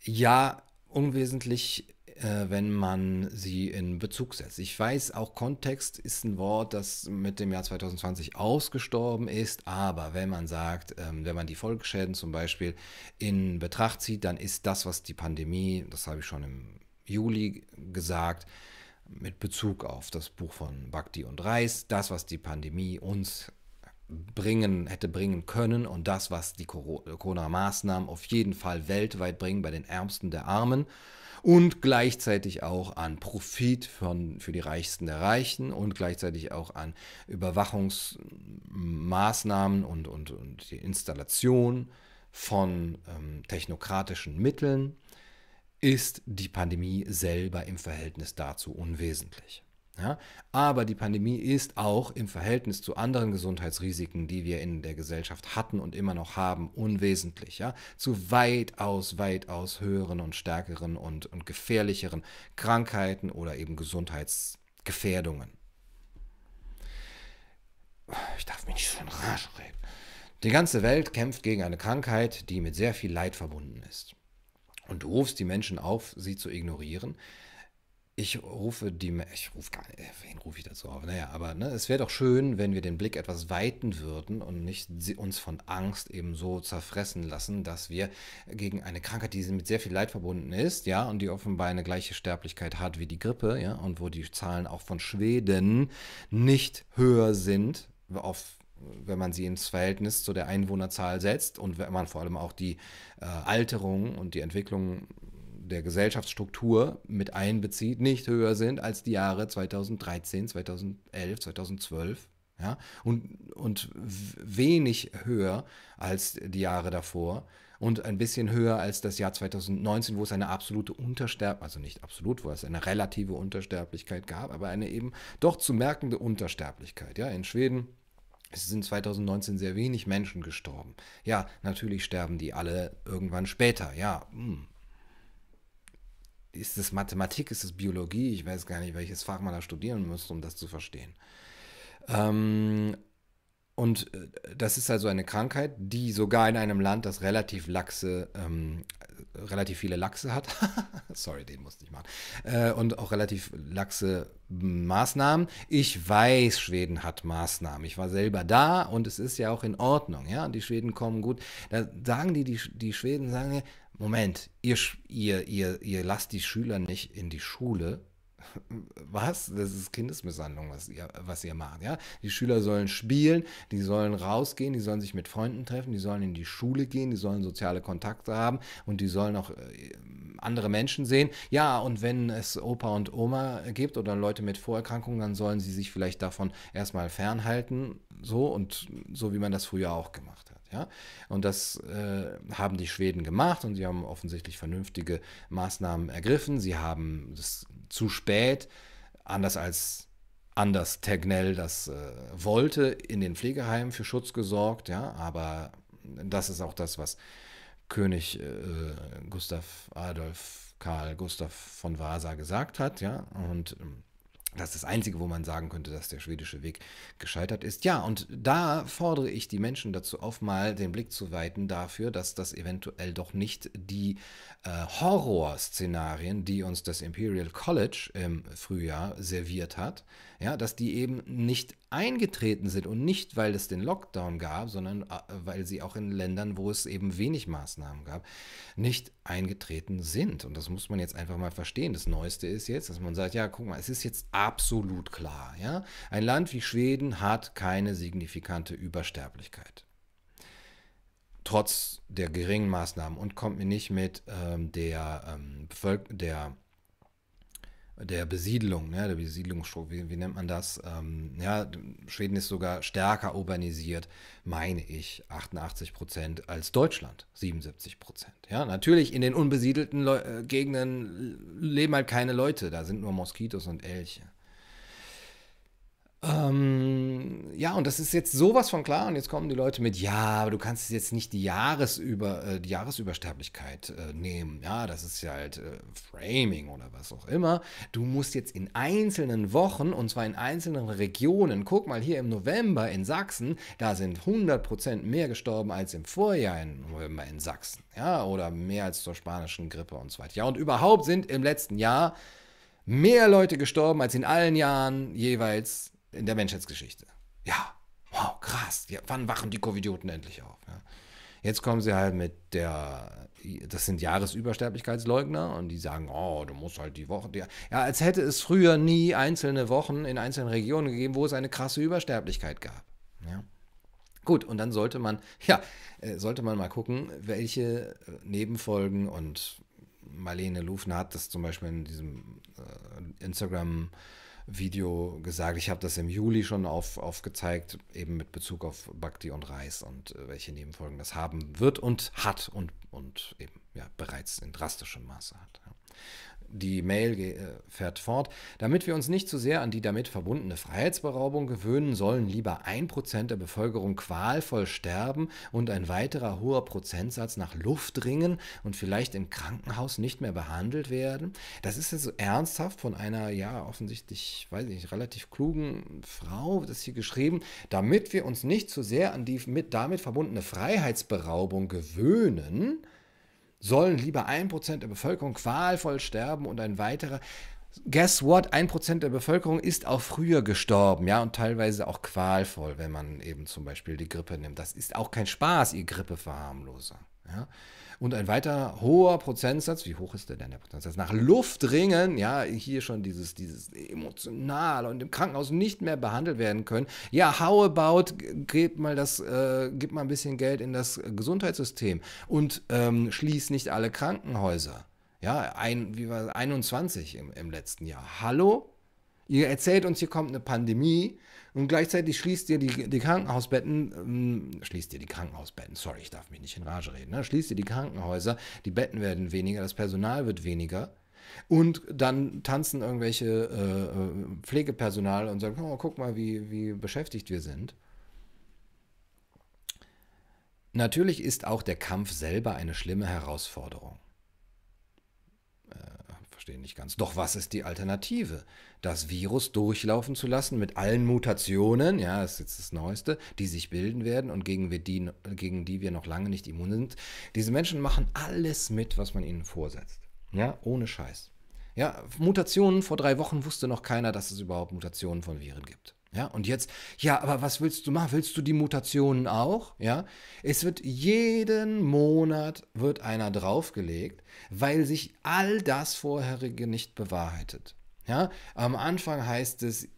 [SPEAKER 1] Ja, unwesentlich wenn man sie in Bezug setzt. Ich weiß, auch Kontext ist ein Wort, das mit dem Jahr 2020 ausgestorben ist, aber wenn man sagt, ähm, wenn man die Folgeschäden zum Beispiel in Betracht zieht, dann ist das, was die Pandemie, das habe ich schon im Juli gesagt, mit Bezug auf das Buch von Bhakti und Reis, das, was die Pandemie uns bringen, hätte bringen können und das, was die Corona-Maßnahmen auf jeden Fall weltweit bringen bei den Ärmsten der Armen und gleichzeitig auch an Profit von, für die Reichsten der Reichen und gleichzeitig auch an Überwachungsmaßnahmen und, und, und die Installation von ähm, technokratischen Mitteln, ist die Pandemie selber im Verhältnis dazu unwesentlich. Ja? Aber die Pandemie ist auch im Verhältnis zu anderen Gesundheitsrisiken, die wir in der Gesellschaft hatten und immer noch haben, unwesentlich. Ja? Zu weitaus, weitaus höheren und stärkeren und, und gefährlicheren Krankheiten oder eben Gesundheitsgefährdungen. Ich darf mich nicht so Rage reden. Die ganze Welt kämpft gegen eine Krankheit, die mit sehr viel Leid verbunden ist. Und du rufst die Menschen auf, sie zu ignorieren. Ich rufe die, ich rufe gar nicht, äh, wen rufe ich dazu auf? Naja, aber ne, es wäre doch schön, wenn wir den Blick etwas weiten würden und nicht uns von Angst eben so zerfressen lassen, dass wir gegen eine Krankheit, die mit sehr viel Leid verbunden ist, ja, und die offenbar eine gleiche Sterblichkeit hat wie die Grippe, ja, und wo die Zahlen auch von Schweden nicht höher sind, auf wenn man sie ins Verhältnis zu der Einwohnerzahl setzt und wenn man vor allem auch die äh, Alterung und die Entwicklung der Gesellschaftsstruktur mit einbezieht, nicht höher sind als die Jahre 2013, 2011, 2012. Ja, und, und wenig höher als die Jahre davor und ein bisschen höher als das Jahr 2019, wo es eine absolute Untersterblichkeit, also nicht absolut, wo es eine relative Untersterblichkeit gab, aber eine eben doch zu merkende Untersterblichkeit. Ja, in Schweden es sind 2019 sehr wenig Menschen gestorben. Ja, natürlich sterben die alle irgendwann später. Ja, hm. Ist es Mathematik, ist es Biologie? Ich weiß gar nicht, welches Fach man da studieren müsste, um das zu verstehen. Ähm, und äh, das ist also eine Krankheit, die sogar in einem Land, das relativ laxe, ähm, relativ viele Lachse hat, (laughs) sorry, den musste ich machen, äh, und auch relativ laxe Maßnahmen. Ich weiß, Schweden hat Maßnahmen. Ich war selber da und es ist ja auch in Ordnung, ja, die Schweden kommen gut. Da sagen die, die, die Schweden sagen, Moment, ihr, ihr, ihr, ihr lasst die Schüler nicht in die Schule, was? Das ist Kindesmisshandlung, was ihr, was ihr macht. Ja? Die Schüler sollen spielen, die sollen rausgehen, die sollen sich mit Freunden treffen, die sollen in die Schule gehen, die sollen soziale Kontakte haben und die sollen auch äh, andere Menschen sehen. Ja, und wenn es Opa und Oma gibt oder Leute mit Vorerkrankungen, dann sollen sie sich vielleicht davon erstmal fernhalten, so und so wie man das früher auch gemacht hat. Ja? Und das äh, haben die Schweden gemacht und sie haben offensichtlich vernünftige Maßnahmen ergriffen. Sie haben das zu spät, anders als Anders Tegnell das äh, wollte, in den Pflegeheimen für Schutz gesorgt. Ja? Aber das ist auch das, was König äh, Gustav Adolf Karl Gustav von Vasa gesagt hat. Ja? Und ähm, das ist das Einzige, wo man sagen könnte, dass der schwedische Weg gescheitert ist. Ja, und da fordere ich die Menschen dazu auf, mal den Blick zu weiten dafür, dass das eventuell doch nicht die äh, Horrorszenarien, die uns das Imperial College im Frühjahr serviert hat, ja, dass die eben nicht eingetreten sind und nicht, weil es den Lockdown gab, sondern äh, weil sie auch in Ländern, wo es eben wenig Maßnahmen gab, nicht eingetreten sind. Und das muss man jetzt einfach mal verstehen. Das Neueste ist jetzt, dass man sagt, ja, guck mal, es ist jetzt absolut klar, ja, ein Land wie Schweden hat keine signifikante Übersterblichkeit trotz der geringen Maßnahmen und kommt mir nicht mit ähm, der, ähm, der der Besiedlung, ne, der Besiedlungsstruktur, wie, wie, nennt man das? Ähm, ja, Schweden ist sogar stärker urbanisiert, meine ich, 88 Prozent als Deutschland, 77 Prozent. Ja, natürlich in den unbesiedelten Leu äh, Gegenden leben halt keine Leute, da sind nur Moskitos und Elche. Ähm, ja, und das ist jetzt sowas von klar. Und jetzt kommen die Leute mit, ja, aber du kannst jetzt nicht die, Jahresüber, äh, die Jahresübersterblichkeit äh, nehmen. Ja, das ist ja halt äh, Framing oder was auch immer. Du musst jetzt in einzelnen Wochen, und zwar in einzelnen Regionen, guck mal hier im November in Sachsen, da sind 100% mehr gestorben als im Vorjahr im November in Sachsen. Ja, oder mehr als zur spanischen Grippe und so weiter. Ja, und überhaupt sind im letzten Jahr mehr Leute gestorben als in allen Jahren jeweils in der Menschheitsgeschichte. Ja, wow, krass. Ja, wann wachen die Covidioten endlich auf? Ja. Jetzt kommen sie halt mit der, das sind Jahresübersterblichkeitsleugner und die sagen, oh, du musst halt die Woche, die, ja, als hätte es früher nie einzelne Wochen in einzelnen Regionen gegeben, wo es eine krasse Übersterblichkeit gab. Ja. Gut, und dann sollte man, (laughs) ja, äh, sollte man mal gucken, welche äh, Nebenfolgen und Marlene Lufner hat das zum Beispiel in diesem äh, Instagram- Video gesagt. Ich habe das im Juli schon auf, aufgezeigt, eben mit Bezug auf Bhakti und Reis und äh, welche Nebenfolgen das haben wird und hat und, und eben ja, bereits in drastischem Maße hat. Ja die Mail äh, fährt fort. Damit wir uns nicht zu sehr an die damit verbundene Freiheitsberaubung gewöhnen, sollen lieber ein Prozent der Bevölkerung qualvoll sterben und ein weiterer hoher Prozentsatz nach Luft ringen und vielleicht im Krankenhaus nicht mehr behandelt werden. Das ist jetzt so ernsthaft von einer, ja, offensichtlich, weiß ich nicht, relativ klugen Frau, das hier geschrieben, damit wir uns nicht zu sehr an die mit damit verbundene Freiheitsberaubung gewöhnen, sollen lieber ein Prozent der Bevölkerung qualvoll sterben und ein weiterer guess what, ein Prozent der Bevölkerung ist auch früher gestorben, ja, und teilweise auch qualvoll, wenn man eben zum Beispiel die Grippe nimmt. Das ist auch kein Spaß, ihr Grippeverharmloser, ja. Und ein weiter hoher Prozentsatz, wie hoch ist der denn der Prozentsatz? Nach Luft ringen, ja, hier schon dieses, dieses emotional und im Krankenhaus nicht mehr behandelt werden können. Ja, how about, gebt mal das, äh, gib mal ein bisschen Geld in das Gesundheitssystem und ähm, schließt nicht alle Krankenhäuser. Ja, ein, wie war 21 im, im letzten Jahr. Hallo? Ihr erzählt uns, hier kommt eine Pandemie und gleichzeitig schließt ihr die, die Krankenhausbetten, ähm, schließt ihr die Krankenhausbetten, sorry, ich darf mich nicht in Rage reden, ne? schließt ihr die Krankenhäuser, die Betten werden weniger, das Personal wird weniger. Und dann tanzen irgendwelche äh, äh Pflegepersonal und sagen, oh, guck mal, wie, wie beschäftigt wir sind. Natürlich ist auch der Kampf selber eine schlimme Herausforderung verstehe nicht ganz. Doch was ist die Alternative? Das Virus durchlaufen zu lassen mit allen Mutationen, ja, das ist jetzt das Neueste, die sich bilden werden und gegen, wir die, gegen die wir noch lange nicht immun sind. Diese Menschen machen alles mit, was man ihnen vorsetzt. Ja, ohne Scheiß. Ja, Mutationen, vor drei Wochen wusste noch keiner, dass es überhaupt Mutationen von Viren gibt. Ja, und jetzt, ja, aber was willst du machen? Willst du die Mutationen auch? Ja, es wird jeden Monat wird einer draufgelegt, weil sich all das vorherige nicht bewahrheitet. Ja, am Anfang heißt es,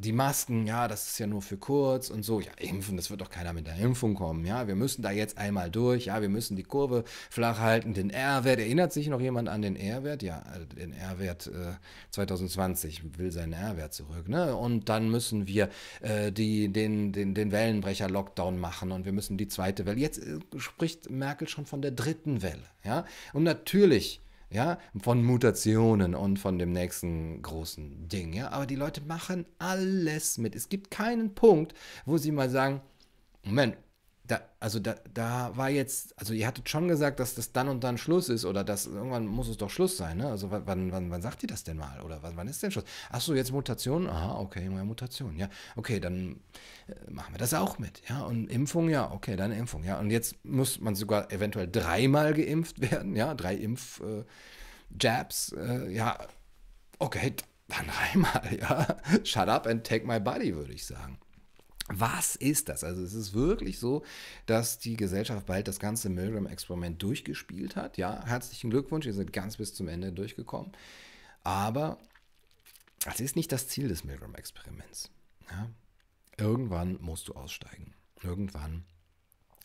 [SPEAKER 1] die Masken, ja, das ist ja nur für kurz und so. Ja, impfen, das wird doch keiner mit der Impfung kommen. Ja, wir müssen da jetzt einmal durch. Ja, wir müssen die Kurve flach halten. Den R-Wert, erinnert sich noch jemand an den R-Wert? Ja, den R-Wert äh, 2020 will seinen R-Wert zurück. Ne? Und dann müssen wir äh, die, den, den, den Wellenbrecher-Lockdown machen und wir müssen die zweite Welle. Jetzt äh, spricht Merkel schon von der dritten Welle. Ja, und natürlich ja, von Mutationen und von dem nächsten großen Ding, ja, aber die Leute machen alles mit. Es gibt keinen Punkt, wo sie mal sagen, Moment, da, also da, da war jetzt, also ihr hattet schon gesagt, dass das dann und dann Schluss ist oder dass irgendwann muss es doch Schluss sein, ne? Also wann, wann, wann sagt ihr das denn mal? Oder wann, wann ist denn Schluss? Achso, jetzt Mutation? Aha, okay, Mutation, ja. Okay, dann äh, machen wir das auch mit, ja. Und Impfung, ja, okay, dann Impfung, ja. Und jetzt muss man sogar eventuell dreimal geimpft (laughs) werden, ja, drei Impf-Jabs, äh, äh, ja, okay, dann (laughs) dreimal, ja. Shut up and take my body, würde ich sagen. Was ist das? Also es ist wirklich so, dass die Gesellschaft bald das ganze Milgram-Experiment durchgespielt hat. Ja, herzlichen Glückwunsch, ihr seid ganz bis zum Ende durchgekommen. Aber das ist nicht das Ziel des Milgram-Experiments. Ja? Irgendwann musst du aussteigen. Irgendwann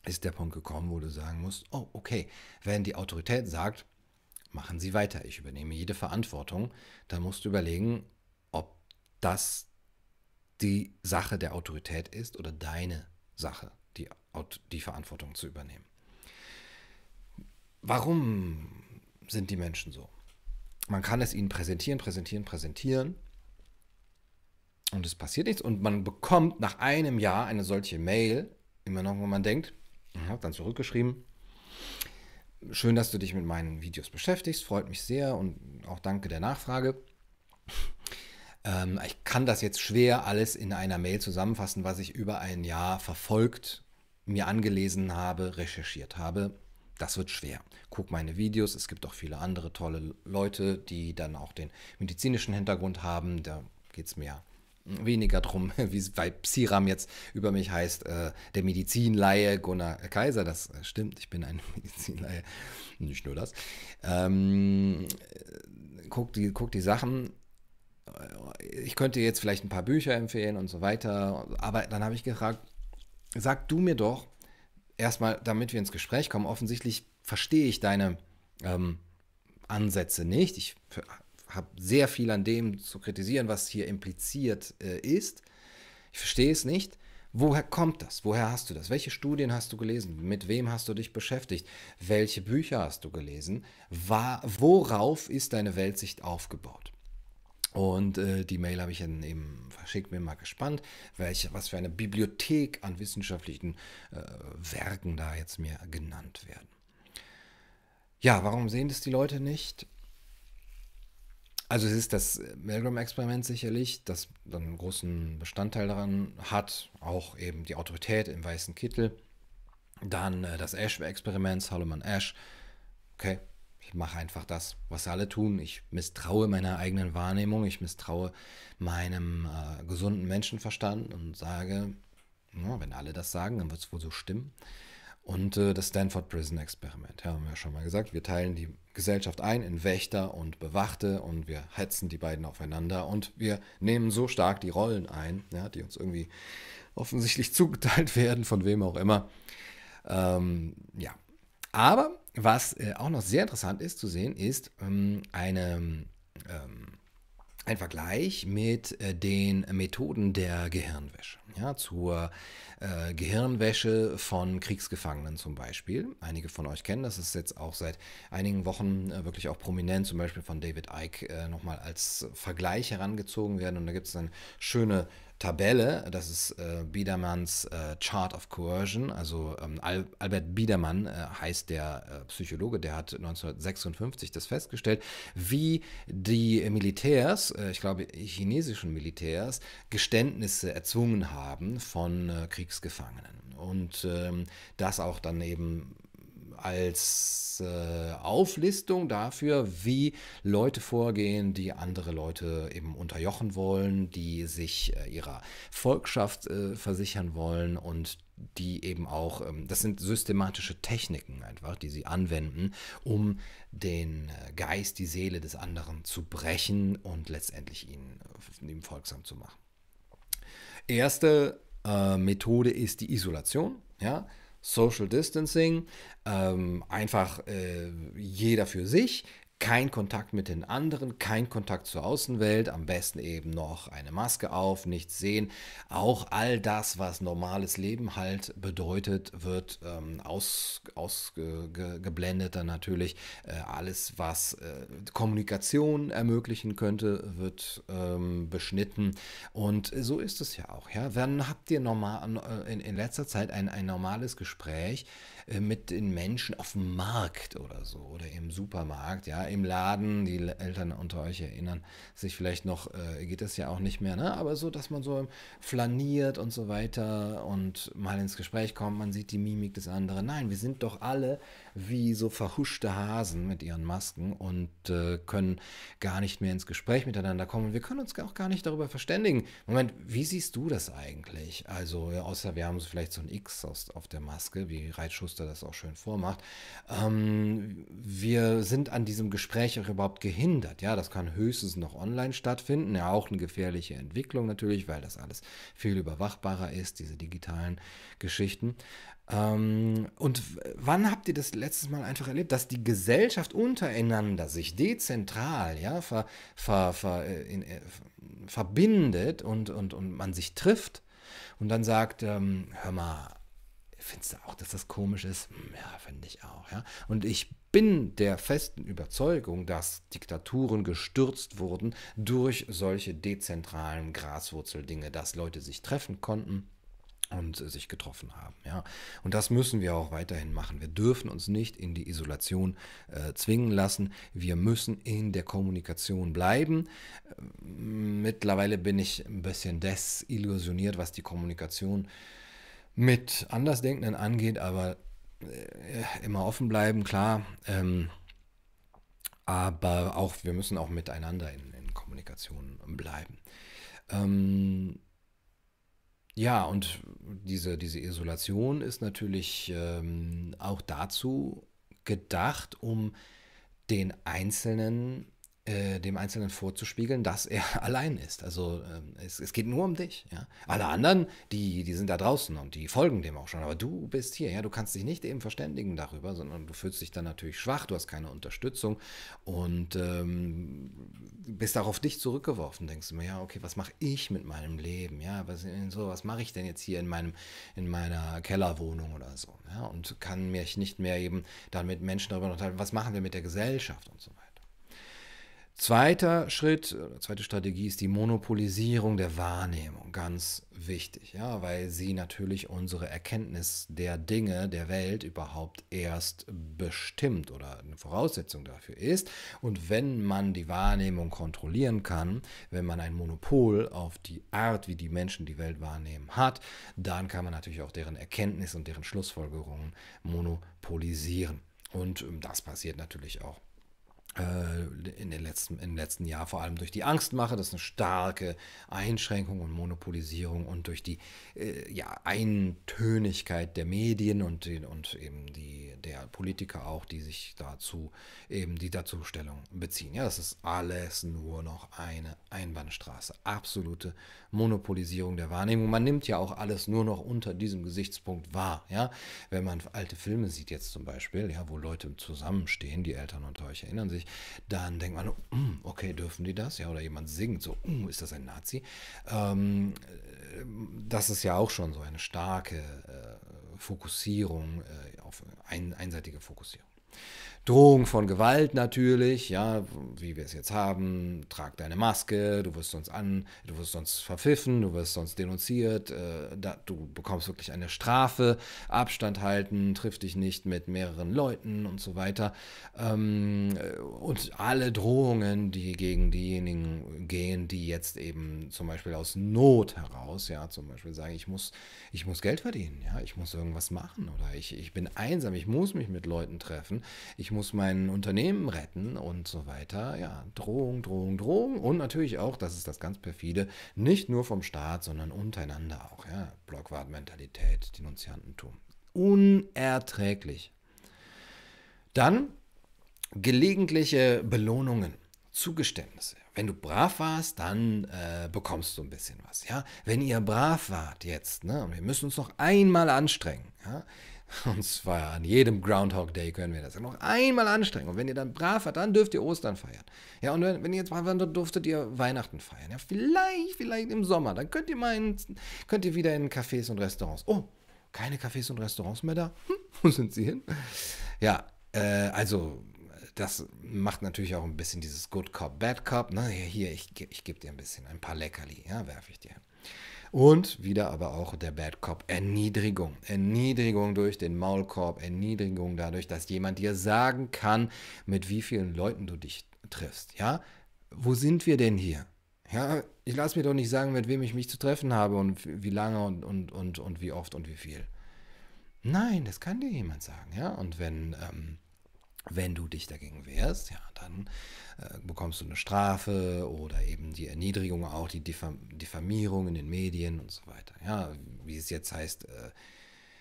[SPEAKER 1] ist der Punkt gekommen, wo du sagen musst, oh, okay, wenn die Autorität sagt, machen Sie weiter, ich übernehme jede Verantwortung, dann musst du überlegen, ob das die Sache der Autorität ist oder deine Sache, die, die Verantwortung zu übernehmen. Warum sind die Menschen so? Man kann es ihnen präsentieren, präsentieren, präsentieren und es passiert nichts und man bekommt nach einem Jahr eine solche Mail, immer noch, wo man denkt, ich habe dann zurückgeschrieben, schön, dass du dich mit meinen Videos beschäftigst, freut mich sehr und auch danke der Nachfrage. Ähm, ich kann das jetzt schwer alles in einer Mail zusammenfassen, was ich über ein Jahr verfolgt, mir angelesen habe, recherchiert habe. Das wird schwer. Guck meine Videos. Es gibt auch viele andere tolle Leute, die dann auch den medizinischen Hintergrund haben. Da geht es mir weniger drum, (laughs) wie es bei Psiram jetzt über mich heißt, äh, der Medizinleihe Gunnar Kaiser. Das äh, stimmt, ich bin ein (laughs) Medizinleihe. Nicht nur das. Ähm, guck, die, guck die Sachen ich könnte jetzt vielleicht ein paar Bücher empfehlen und so weiter, aber dann habe ich gefragt, sag du mir doch, erstmal, damit wir ins Gespräch kommen, offensichtlich verstehe ich deine ähm, Ansätze nicht. Ich habe sehr viel an dem zu kritisieren, was hier impliziert äh, ist. Ich verstehe es nicht. Woher kommt das? Woher hast du das? Welche Studien hast du gelesen? Mit wem hast du dich beschäftigt? Welche Bücher hast du gelesen? War, worauf ist deine Weltsicht aufgebaut? Und äh, die Mail habe ich dann eben verschickt, bin mal gespannt, welche, was für eine Bibliothek an wissenschaftlichen äh, Werken da jetzt mir genannt werden. Ja, warum sehen das die Leute nicht? Also es ist das Milgram-Experiment sicherlich, das dann einen großen Bestandteil daran hat, auch eben die Autorität im weißen Kittel. Dann äh, das Ash-Experiment, Solomon Ash, okay, mache einfach das, was alle tun. Ich misstraue meiner eigenen Wahrnehmung, ich misstraue meinem äh, gesunden Menschenverstand und sage, ja, wenn alle das sagen, dann wird es wohl so stimmen. Und äh, das Stanford Prison Experiment, ja, haben wir ja schon mal gesagt. Wir teilen die Gesellschaft ein in Wächter und Bewachte und wir hetzen die beiden aufeinander und wir nehmen so stark die Rollen ein, ja, die uns irgendwie offensichtlich (laughs) zugeteilt werden, von wem auch immer. Ähm, ja. Aber was äh, auch noch sehr interessant ist zu sehen, ist ähm, eine, ähm, ein Vergleich mit äh, den Methoden der Gehirnwäsche. Ja, zur äh, Gehirnwäsche von Kriegsgefangenen zum Beispiel. Einige von euch kennen das, ist jetzt auch seit einigen Wochen äh, wirklich auch prominent, zum Beispiel von David Icke äh, nochmal als Vergleich herangezogen werden. Und da gibt es eine schöne Tabelle, das ist äh, Biedermanns äh, Chart of Coercion, also ähm, Al Albert Biedermann äh, heißt der äh, Psychologe, der hat 1956 das festgestellt, wie die Militärs, äh, ich glaube chinesischen Militärs, Geständnisse erzwungen haben von äh, Kriegsgefangenen. Und ähm, das auch dann eben als äh, Auflistung dafür, wie Leute vorgehen, die andere Leute eben unterjochen wollen, die sich äh, ihrer Volkschaft äh, versichern wollen und die eben auch, ähm, das sind systematische Techniken einfach, die sie anwenden, um den äh, Geist, die Seele des anderen zu brechen und letztendlich ihn äh, ihm folgsam zu machen. Erste äh, Methode ist die Isolation. Ja, Social Distancing, ähm, einfach äh, jeder für sich, kein Kontakt mit den anderen, kein Kontakt zur Außenwelt, am besten eben noch eine Maske auf, nichts sehen. Auch all das, was normales Leben halt bedeutet, wird ähm, ausgeblendet. Ge, dann natürlich äh, alles, was äh, Kommunikation ermöglichen könnte, wird ähm, beschnitten. Und so ist es ja auch. Ja? Wann habt ihr normal, äh, in, in letzter Zeit ein, ein normales Gespräch? Äh, mit den Menschen auf dem Markt oder so oder im Supermarkt, ja, im Laden. Die Eltern unter euch erinnern sich vielleicht noch, äh, geht das ja auch nicht mehr, ne? aber so, dass man so flaniert und so weiter und mal ins Gespräch kommt, man sieht die Mimik des anderen. Nein, wir sind doch alle wie so verhuschte Hasen mit ihren Masken und äh, können gar nicht mehr ins Gespräch miteinander kommen. Wir können uns auch gar nicht darüber verständigen. Moment, wie siehst du das eigentlich? Also, außer wir haben so vielleicht so ein X aus, auf der Maske, wie Reitschuster das auch schön vormacht. Ähm, wir sind an diesem Gespräch auch überhaupt gehindert. Ja, das kann höchstens noch online stattfinden. Ja, auch eine gefährliche Entwicklung natürlich, weil das alles viel überwachbarer ist, diese digitalen Geschichten. Ähm, und wann habt ihr das letztes Mal einfach erlebt, dass die Gesellschaft untereinander sich dezentral ja, ver, ver, ver, äh, in, äh, verbindet und, und, und man sich trifft und dann sagt, ähm, hör mal, findest du auch, dass das komisch ist? Hm, ja, finde ich auch. Ja? Und ich bin der festen Überzeugung, dass Diktaturen gestürzt wurden durch solche dezentralen Graswurzeldinge, dass Leute sich treffen konnten und sich getroffen haben. Ja. Und das müssen wir auch weiterhin machen. Wir dürfen uns nicht in die Isolation äh, zwingen lassen. Wir müssen in der Kommunikation bleiben. Mittlerweile bin ich ein bisschen desillusioniert, was die Kommunikation mit Andersdenkenden angeht, aber äh, immer offen bleiben, klar. Ähm, aber auch, wir müssen auch miteinander in, in Kommunikation bleiben. Ähm, ja, und diese, diese Isolation ist natürlich ähm, auch dazu gedacht, um den Einzelnen äh, dem Einzelnen vorzuspiegeln, dass er (laughs) allein ist. Also ähm, es, es, geht nur um dich. Ja? Alle anderen, die, die sind da draußen und die folgen dem auch schon. Aber du bist hier. Ja? Du kannst dich nicht eben verständigen darüber, sondern du fühlst dich dann natürlich schwach, du hast keine Unterstützung und ähm, bist auch auf dich zurückgeworfen. Denkst du mir, ja, okay, was mache ich mit meinem Leben? Ja, was, so, was mache ich denn jetzt hier in, meinem, in meiner Kellerwohnung oder so? Ja? Und kann mich nicht mehr eben dann mit Menschen darüber unterhalten, was machen wir mit der Gesellschaft und so weiter. Zweiter Schritt, zweite Strategie ist die Monopolisierung der Wahrnehmung. Ganz wichtig, ja, weil sie natürlich unsere Erkenntnis der Dinge, der Welt überhaupt erst bestimmt oder eine Voraussetzung dafür ist. Und wenn man die Wahrnehmung kontrollieren kann, wenn man ein Monopol auf die Art, wie die Menschen die Welt wahrnehmen, hat, dann kann man natürlich auch deren Erkenntnis und deren Schlussfolgerungen monopolisieren. Und ähm, das passiert natürlich auch in den, letzten, den letzten Jahren vor allem durch die Angstmache, das ist eine starke Einschränkung und Monopolisierung und durch die äh, ja, Eintönigkeit der Medien und, und eben die, der Politiker auch, die sich dazu eben die dazu Stellung beziehen. Ja, das ist alles nur noch eine Einbahnstraße. Absolute Monopolisierung der Wahrnehmung. Man nimmt ja auch alles nur noch unter diesem Gesichtspunkt wahr. Ja, wenn man alte Filme sieht jetzt zum Beispiel, ja, wo Leute zusammenstehen, die Eltern unter euch erinnern sich, dann denkt man, mm, okay, dürfen die das? Ja, oder jemand singt so, mm, ist das ein Nazi? Ähm, das ist ja auch schon so eine starke äh, Fokussierung, äh, auf ein, einseitige Fokussierung. Drohung von Gewalt natürlich, ja, wie wir es jetzt haben, trag deine Maske, du wirst sonst an, du wirst sonst verpfiffen, du wirst sonst denunziert, äh, da, du bekommst wirklich eine Strafe, Abstand halten, triff dich nicht mit mehreren Leuten und so weiter. Ähm, und alle Drohungen, die gegen diejenigen gehen, die jetzt eben zum Beispiel aus Not heraus, ja, zum Beispiel sagen, ich muss, ich muss Geld verdienen, ja, ich muss irgendwas machen oder ich, ich bin einsam, ich muss mich mit Leuten treffen, ich muss mein Unternehmen retten und so weiter. Ja, Drohung, Drohung, Drohung und natürlich auch, das ist das ganz perfide, nicht nur vom Staat, sondern untereinander auch. Ja, Blockwart-Mentalität, Denunziantentum. Unerträglich. Dann gelegentliche Belohnungen, Zugeständnisse. Wenn du brav warst, dann äh, bekommst du ein bisschen was. Ja, wenn ihr brav wart jetzt, ne, wir müssen uns noch einmal anstrengen. Ja, (laughs) Und zwar an jedem Groundhog Day können wir das noch einmal anstrengen. Und wenn ihr dann brav wart, dann dürft ihr Ostern feiern. Ja, und wenn, wenn ihr jetzt brav wart, dann dürftet ihr Weihnachten feiern. Ja, vielleicht, vielleicht im Sommer. Dann könnt ihr mal in, könnt ihr wieder in Cafés und Restaurants. Oh, keine Cafés und Restaurants mehr da? Hm, wo sind sie hin? Ja, äh, also das macht natürlich auch ein bisschen dieses Good Cop, Bad Cop. Ne? Hier, hier ich, ich gebe dir ein bisschen, ein paar Leckerli, ja, werfe ich dir. Und wieder aber auch der Bad Cop, Erniedrigung. Erniedrigung durch den Maulkorb, Erniedrigung dadurch, dass jemand dir sagen kann, mit wie vielen Leuten du dich triffst. Ja, wo sind wir denn hier? Ja, ich lasse mir doch nicht sagen, mit wem ich mich zu treffen habe und wie lange und, und, und, und wie oft und wie viel. Nein, das kann dir jemand sagen, ja. Und wenn ähm, wenn du dich dagegen wehrst, ja, dann äh, bekommst du eine Strafe oder eben die Erniedrigung, auch die Diffam Diffamierung in den Medien und so weiter. Ja, wie es jetzt heißt, äh,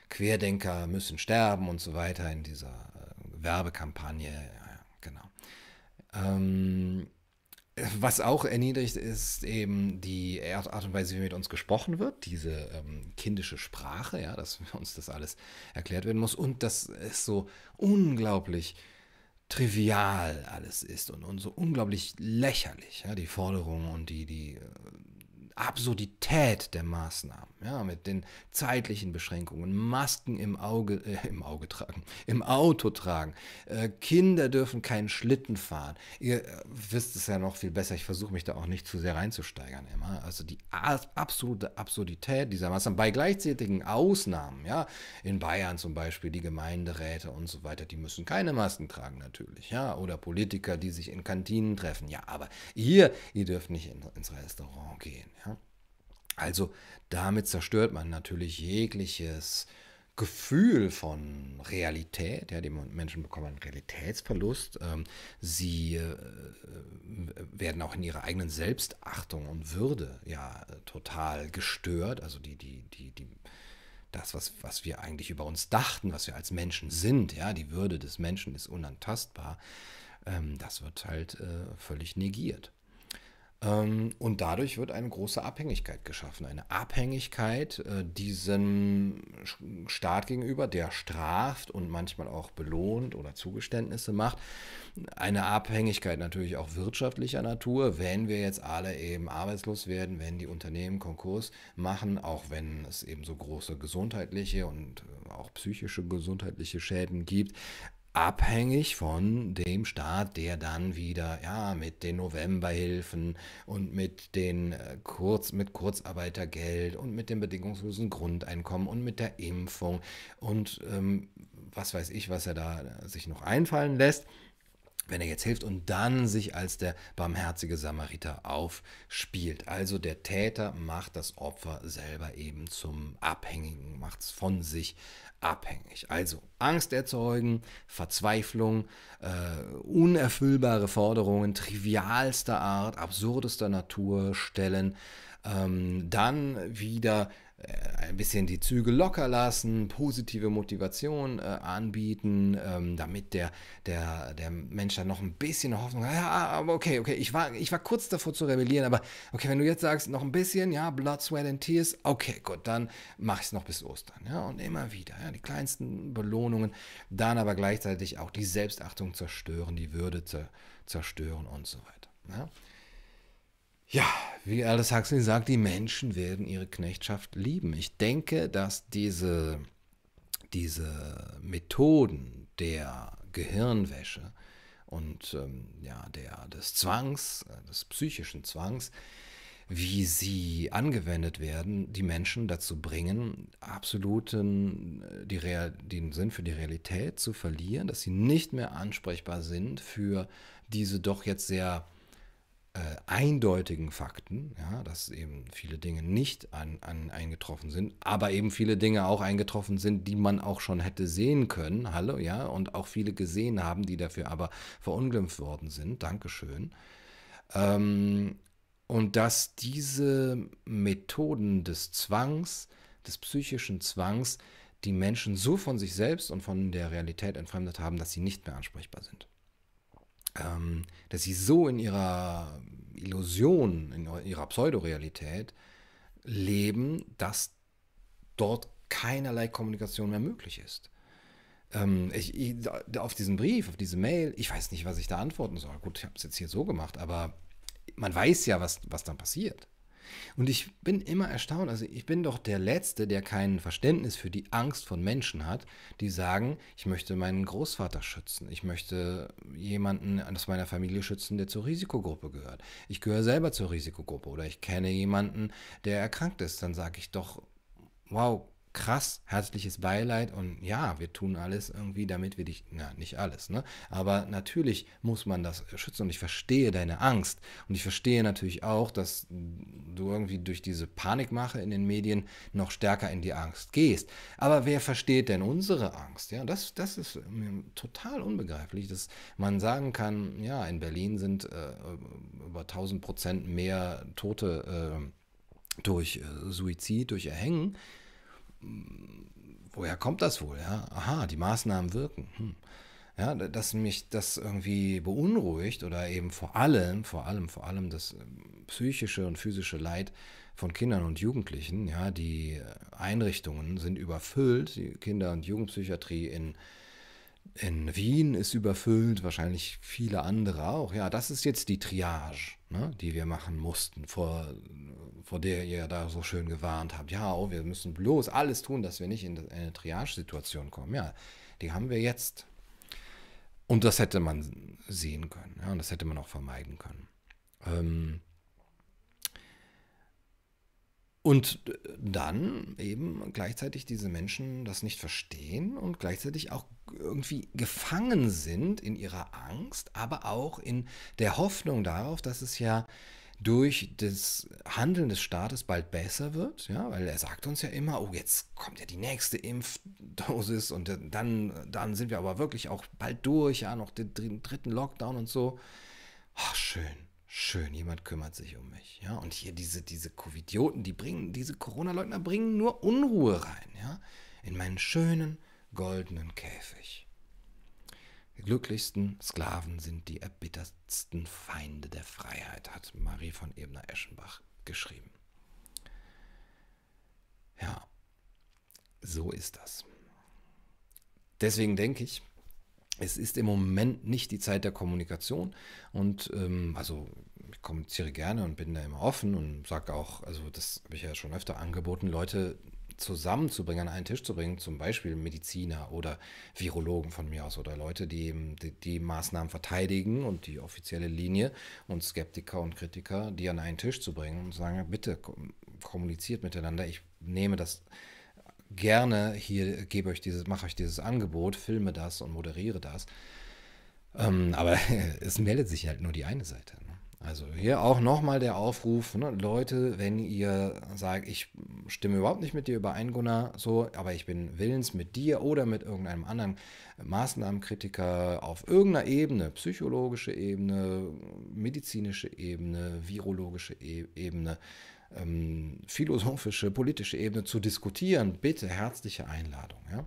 [SPEAKER 1] Querdenker müssen sterben und so weiter in dieser äh, Werbekampagne. Ja, genau. Ähm, was auch erniedrigt ist eben die Art und Weise, wie mit uns gesprochen wird, diese ähm, kindische Sprache, ja, dass (laughs) uns das alles erklärt werden muss und das ist so unglaublich trivial alles ist und, und so unglaublich lächerlich, ja, die Forderungen und die, die äh, Absurdität der Maßnahmen, ja, mit den zeitlichen Beschränkungen, Masken im Auge, äh, im Auge tragen, im Auto tragen, äh, Kinder dürfen keinen Schlitten fahren. Ihr äh, wisst es ja noch viel besser, ich versuche mich da auch nicht zu sehr reinzusteigern immer. Also die absolute Absurdität dieser Maßnahmen bei gleichzeitigen Ausnahmen, ja, in Bayern zum Beispiel die Gemeinderäte und so weiter, die müssen keine Masken tragen natürlich, ja, oder Politiker, die sich in Kantinen treffen, ja, aber ihr, ihr dürft nicht in, ins Restaurant gehen, ja. Also damit zerstört man natürlich jegliches Gefühl von Realität. Ja, die Menschen bekommen einen Realitätsverlust. Ähm, sie äh, werden auch in ihrer eigenen Selbstachtung und Würde ja total gestört. Also die, die, die, die, das, was, was wir eigentlich über uns dachten, was wir als Menschen sind, ja, die Würde des Menschen ist unantastbar, ähm, das wird halt äh, völlig negiert. Ähm, und dadurch wird eine große Abhängigkeit geschaffen. Eine Abhängigkeit äh, diesem Staat gegenüber, der straft und manchmal auch belohnt oder Zugeständnisse macht. Eine Abhängigkeit natürlich auch wirtschaftlicher Natur, wenn wir jetzt alle eben arbeitslos werden, wenn die Unternehmen Konkurs machen, auch wenn es eben so große gesundheitliche und äh, auch psychische gesundheitliche Schäden gibt abhängig von dem Staat, der dann wieder ja mit den Novemberhilfen und mit den äh, Kurz mit Kurzarbeitergeld und mit dem bedingungslosen Grundeinkommen und mit der Impfung und ähm, was weiß ich, was er da sich noch einfallen lässt, wenn er jetzt hilft und dann sich als der barmherzige Samariter aufspielt. Also der Täter macht das Opfer selber eben zum Abhängigen, macht es von sich abhängig. Also Angst erzeugen, Verzweiflung, äh, unerfüllbare Forderungen trivialster Art, absurdester Natur stellen, ähm, dann wieder ein bisschen die Züge locker lassen, positive Motivation äh, anbieten, ähm, damit der, der, der Mensch dann noch ein bisschen Hoffnung hat. Ja, aber okay, okay, ich war, ich war kurz davor zu rebellieren, aber okay, wenn du jetzt sagst, noch ein bisschen, ja, Blood, Sweat and Tears, okay, gut, dann mache ich es noch bis Ostern. Ja, und immer wieder, ja, die kleinsten Belohnungen, dann aber gleichzeitig auch die Selbstachtung zerstören, die Würde zerstören und so weiter. Ja. Ja, wie Aldous Huxley sagt, die Menschen werden ihre Knechtschaft lieben. Ich denke, dass diese, diese Methoden der Gehirnwäsche und ähm, ja, der, des Zwangs, äh, des psychischen Zwangs, wie sie angewendet werden, die Menschen dazu bringen, absoluten äh, die Real, den Sinn für die Realität zu verlieren, dass sie nicht mehr ansprechbar sind für diese doch jetzt sehr äh, eindeutigen Fakten, ja, dass eben viele Dinge nicht an, an, eingetroffen sind, aber eben viele Dinge auch eingetroffen sind, die man auch schon hätte sehen können, hallo, ja, und auch viele gesehen haben, die dafür aber verunglimpft worden sind, Dankeschön. Ähm, und dass diese Methoden des Zwangs, des psychischen Zwangs, die Menschen so von sich selbst und von der Realität entfremdet haben, dass sie nicht mehr ansprechbar sind ähm, dass sie so in ihrer Illusion, in ihrer Pseudorealität leben, dass dort keinerlei Kommunikation mehr möglich ist. Ähm, ich, ich, auf diesen Brief, auf diese Mail, ich weiß nicht, was ich da antworten soll. Gut, ich habe es jetzt hier so gemacht, aber man weiß ja, was, was dann passiert. Und ich bin immer erstaunt, also ich bin doch der Letzte, der kein Verständnis für die Angst von Menschen hat, die sagen, ich möchte meinen Großvater schützen, ich möchte jemanden aus meiner Familie schützen, der zur Risikogruppe gehört. Ich gehöre selber zur Risikogruppe oder ich kenne jemanden, der erkrankt ist, dann sage ich doch, wow, krass, herzliches Beileid und ja, wir tun alles irgendwie, damit wir dich, na, nicht alles, ne? Aber natürlich muss man das schützen und ich verstehe deine Angst und ich verstehe natürlich auch, dass du irgendwie durch diese Panikmache in den Medien noch stärker in die Angst gehst. Aber wer versteht denn unsere Angst? Ja, das, das ist mir total unbegreiflich, dass man sagen kann, ja, in Berlin sind äh, über 1000 Prozent mehr Tote äh, durch äh, Suizid, durch Erhängen woher kommt das wohl? Ja? Aha, die Maßnahmen wirken. Hm. Ja, dass mich das irgendwie beunruhigt oder eben vor allem, vor allem, vor allem das ähm, psychische und physische Leid von Kindern und Jugendlichen. Ja, die Einrichtungen sind überfüllt, die Kinder- und Jugendpsychiatrie in in Wien ist überfüllt, wahrscheinlich viele andere auch. Ja, das ist jetzt die Triage, ne, die wir machen mussten, vor, vor der ihr da so schön gewarnt habt. Ja, oh, wir müssen bloß alles tun, dass wir nicht in eine Triage-Situation kommen. Ja, die haben wir jetzt. Und das hätte man sehen können. Ja, und das hätte man auch vermeiden können. Ähm, und dann eben gleichzeitig diese Menschen das nicht verstehen und gleichzeitig auch irgendwie gefangen sind in ihrer Angst, aber auch in der Hoffnung darauf, dass es ja durch das Handeln des Staates bald besser wird, ja, weil er sagt uns ja immer, oh, jetzt kommt ja die nächste Impfdosis und dann, dann sind wir aber wirklich auch bald durch, ja, noch den dritten Lockdown und so. Ach, schön schön, jemand kümmert sich um mich. Ja? Und hier diese, diese Covidioten, die bringen, diese Corona-Leugner bringen nur Unruhe rein, ja, in meinen schönen goldenen Käfig. Die glücklichsten Sklaven sind die erbittertsten Feinde der Freiheit, hat Marie von Ebner-Eschenbach geschrieben. Ja, so ist das. Deswegen denke ich, es ist im Moment nicht die Zeit der Kommunikation und ähm, also ich kommuniziere gerne und bin da immer offen und sage auch, also das habe ich ja schon öfter angeboten, Leute zusammenzubringen, an einen Tisch zu bringen, zum Beispiel Mediziner oder Virologen von mir aus oder Leute, die eben die, die Maßnahmen verteidigen und die offizielle Linie und Skeptiker und Kritiker, die an einen Tisch zu bringen und sagen, bitte kommuniziert miteinander, ich nehme das gerne hier, gebe euch dieses, mache euch dieses Angebot, filme das und moderiere das. Ähm, aber (laughs) es meldet sich halt nur die eine Seite. Also hier auch nochmal der Aufruf, ne? Leute, wenn ihr sagt, ich stimme überhaupt nicht mit dir überein, Gunnar, so, aber ich bin willens mit dir oder mit irgendeinem anderen Maßnahmenkritiker auf irgendeiner Ebene, psychologische Ebene, medizinische Ebene, virologische e Ebene, ähm, philosophische, politische Ebene zu diskutieren, bitte herzliche Einladung. Ja?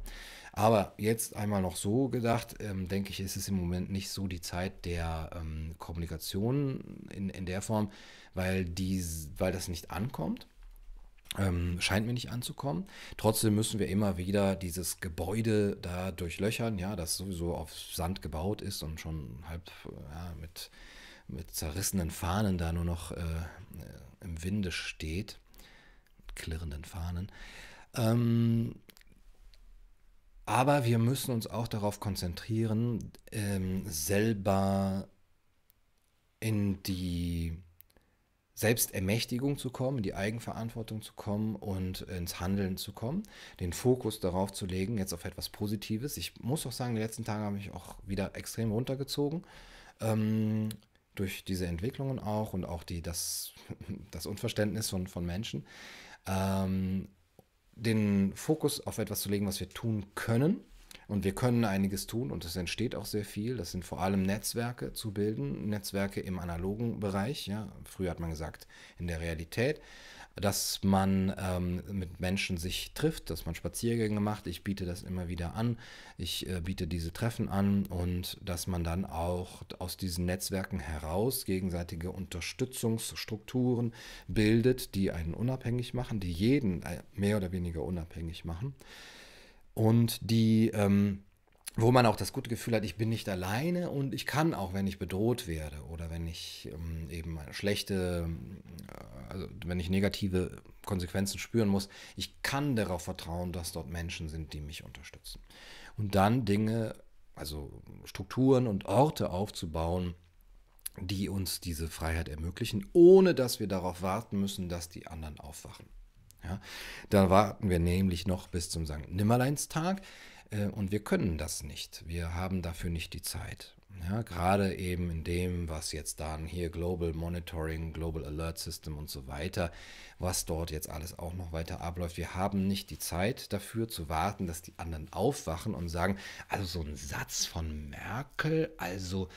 [SPEAKER 1] Aber jetzt einmal noch so gedacht, ähm, denke ich, ist es im Moment nicht so die Zeit der ähm, Kommunikation in, in der Form, weil, die, weil das nicht ankommt. Ähm, scheint mir nicht anzukommen. Trotzdem müssen wir immer wieder dieses Gebäude da durchlöchern, ja, das sowieso auf Sand gebaut ist und schon halb ja, mit, mit zerrissenen Fahnen da nur noch äh, im Winde steht, klirrenden Fahnen. Ähm, aber wir müssen uns auch darauf konzentrieren, ähm, selber in die Selbstermächtigung zu kommen, in die Eigenverantwortung zu kommen und ins Handeln zu kommen, den Fokus darauf zu legen, jetzt auf etwas Positives. Ich muss auch sagen, die letzten Tage habe ich auch wieder extrem runtergezogen. Ähm, durch diese Entwicklungen auch und auch die, das, (laughs) das Unverständnis von, von Menschen, ähm, den Fokus auf etwas zu legen, was wir tun können. Und wir können einiges tun und es entsteht auch sehr viel. Das sind vor allem Netzwerke zu bilden, Netzwerke im analogen Bereich. Ja. Früher hat man gesagt, in der Realität dass man ähm, mit Menschen sich trifft, dass man Spaziergänge macht. Ich biete das immer wieder an. Ich äh, biete diese Treffen an und dass man dann auch aus diesen Netzwerken heraus gegenseitige Unterstützungsstrukturen bildet, die einen unabhängig machen, die jeden äh, mehr oder weniger unabhängig machen und die ähm, wo man auch das gute Gefühl hat, ich bin nicht alleine und ich kann auch, wenn ich bedroht werde oder wenn ich ähm, eben schlechte, äh, also wenn ich negative Konsequenzen spüren muss, ich kann darauf vertrauen, dass dort Menschen sind, die mich unterstützen. Und dann Dinge, also Strukturen und Orte aufzubauen, die uns diese Freiheit ermöglichen, ohne dass wir darauf warten müssen, dass die anderen aufwachen. Ja, da warten wir nämlich noch bis zum St. Nimmerleinstag. Äh, und wir können das nicht. Wir haben dafür nicht die Zeit. Ja, gerade eben in dem, was jetzt dann hier Global Monitoring, Global Alert System und so weiter, was dort jetzt alles auch noch weiter abläuft. Wir haben nicht die Zeit dafür zu warten, dass die anderen aufwachen und sagen, also so ein Satz von Merkel, also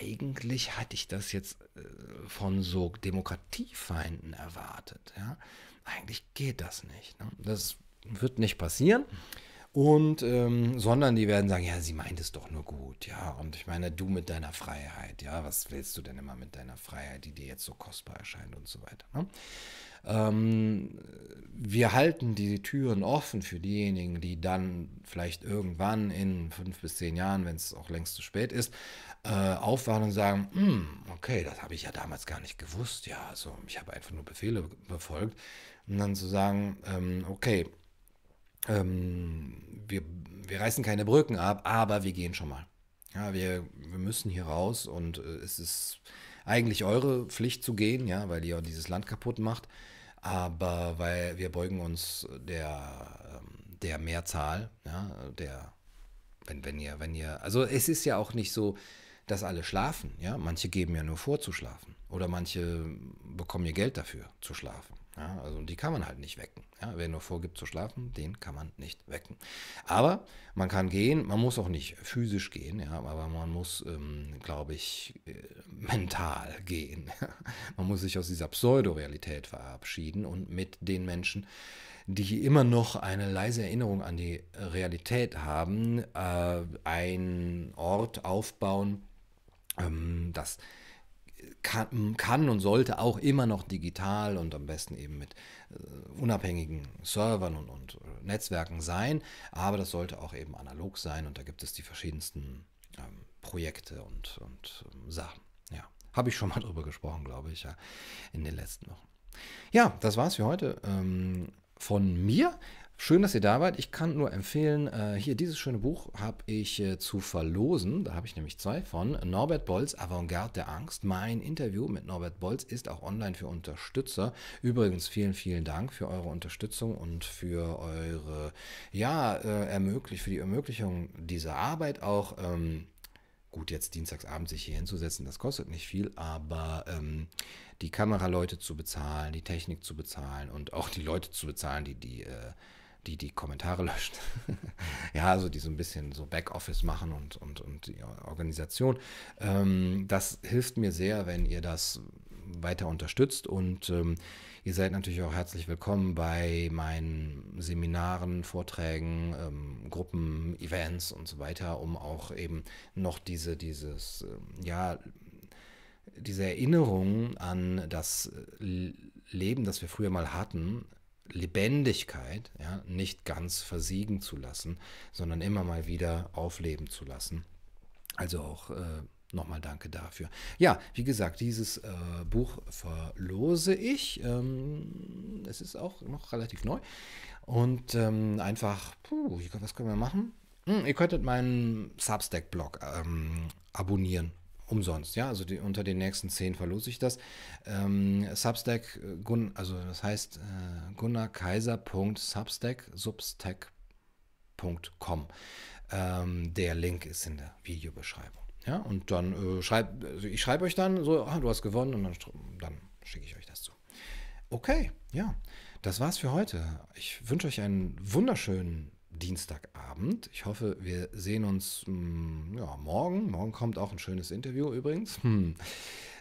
[SPEAKER 1] eigentlich hatte ich das jetzt äh, von so Demokratiefeinden erwartet. Ja? Eigentlich geht das nicht. Ne? Das wird nicht passieren. Und, ähm, sondern die werden sagen, ja, sie meint es doch nur gut, ja. Und ich meine, du mit deiner Freiheit, ja, was willst du denn immer mit deiner Freiheit, die dir jetzt so kostbar erscheint und so weiter. Ne? Ähm, wir halten die Türen offen für diejenigen, die dann vielleicht irgendwann in fünf bis zehn Jahren, wenn es auch längst zu spät ist, äh, aufwachen und sagen, hm, okay, das habe ich ja damals gar nicht gewusst, ja, also ich habe einfach nur Befehle befolgt. Und dann zu sagen, ähm, okay, ähm, wir, wir reißen keine Brücken ab, aber wir gehen schon mal. Ja, wir, wir müssen hier raus und äh, es ist eigentlich eure Pflicht zu gehen, ja, weil ihr dieses Land kaputt macht. Aber weil wir beugen uns der, ähm, der Mehrzahl, ja, der, wenn, wenn ihr, wenn ihr, also es ist ja auch nicht so, dass alle schlafen, ja. Manche geben ja nur vor zu schlafen. Oder manche bekommen ihr Geld dafür zu schlafen. Ja, also die kann man halt nicht wecken. Ja, wer nur vorgibt zu schlafen, den kann man nicht wecken. Aber man kann gehen, man muss auch nicht physisch gehen, ja, aber man muss, ähm, glaube ich, äh, mental gehen. man muss sich aus dieser Pseudorealität verabschieden und mit den Menschen, die immer noch eine leise Erinnerung an die Realität haben, äh, einen Ort aufbauen, ähm, das kann, kann, und sollte auch immer noch digital und am besten eben mit äh, unabhängigen Servern und, und äh, Netzwerken sein, aber das sollte auch eben analog sein und da gibt es die verschiedensten ähm, Projekte und, und ähm, Sachen. Ja, habe ich schon mal (laughs) drüber gesprochen, glaube ich, ja, in den letzten Wochen. Ja, das war's für heute ähm, von mir. Schön, dass ihr da wart. Ich kann nur empfehlen, äh, hier dieses schöne Buch habe ich äh, zu verlosen. Da habe ich nämlich zwei von. Norbert Bolz, Avantgarde der Angst. Mein Interview mit Norbert Bolz ist auch online für Unterstützer. Übrigens vielen, vielen Dank für eure Unterstützung und für eure, ja, äh, ermöglich, für die Ermöglichung dieser Arbeit auch. Ähm, Gut, jetzt dienstagsabend sich hier hinzusetzen, das kostet nicht viel, aber ähm, die Kameraleute zu bezahlen, die Technik zu bezahlen und auch die Leute zu bezahlen, die die, äh, die, die Kommentare (laughs) löschen. ja, also die so ein bisschen so Backoffice machen und, und, und die Organisation. Ähm, das hilft mir sehr, wenn ihr das weiter unterstützt und ähm, Ihr seid natürlich auch herzlich willkommen bei meinen Seminaren, Vorträgen, ähm, Gruppen, Events und so weiter, um auch eben noch diese, dieses, äh, ja, diese Erinnerung an das Leben, das wir früher mal hatten, Lebendigkeit, ja, nicht ganz versiegen zu lassen, sondern immer mal wieder aufleben zu lassen. Also auch äh, nochmal danke dafür. Ja, wie gesagt, dieses äh, Buch verlose ich. Ähm, es ist auch noch relativ neu. Und ähm, einfach, puh, was können wir machen? Hm, ihr könntet meinen Substack-Blog ähm, abonnieren. Umsonst, ja, also die, unter den nächsten zehn verlose ich das. Ähm, Substack, äh, Gun, also das heißt äh, gunnarkaiser.substack, substack.com. Ähm, der Link ist in der Videobeschreibung. Ja, und dann äh, schreibt, also ich schreibe euch dann so, ah, du hast gewonnen und dann, dann schicke ich euch das zu. Okay, ja, das war's für heute. Ich wünsche euch einen wunderschönen Dienstagabend. Ich hoffe, wir sehen uns mh, hm, ja, morgen. Morgen kommt auch ein schönes Interview übrigens. Hm.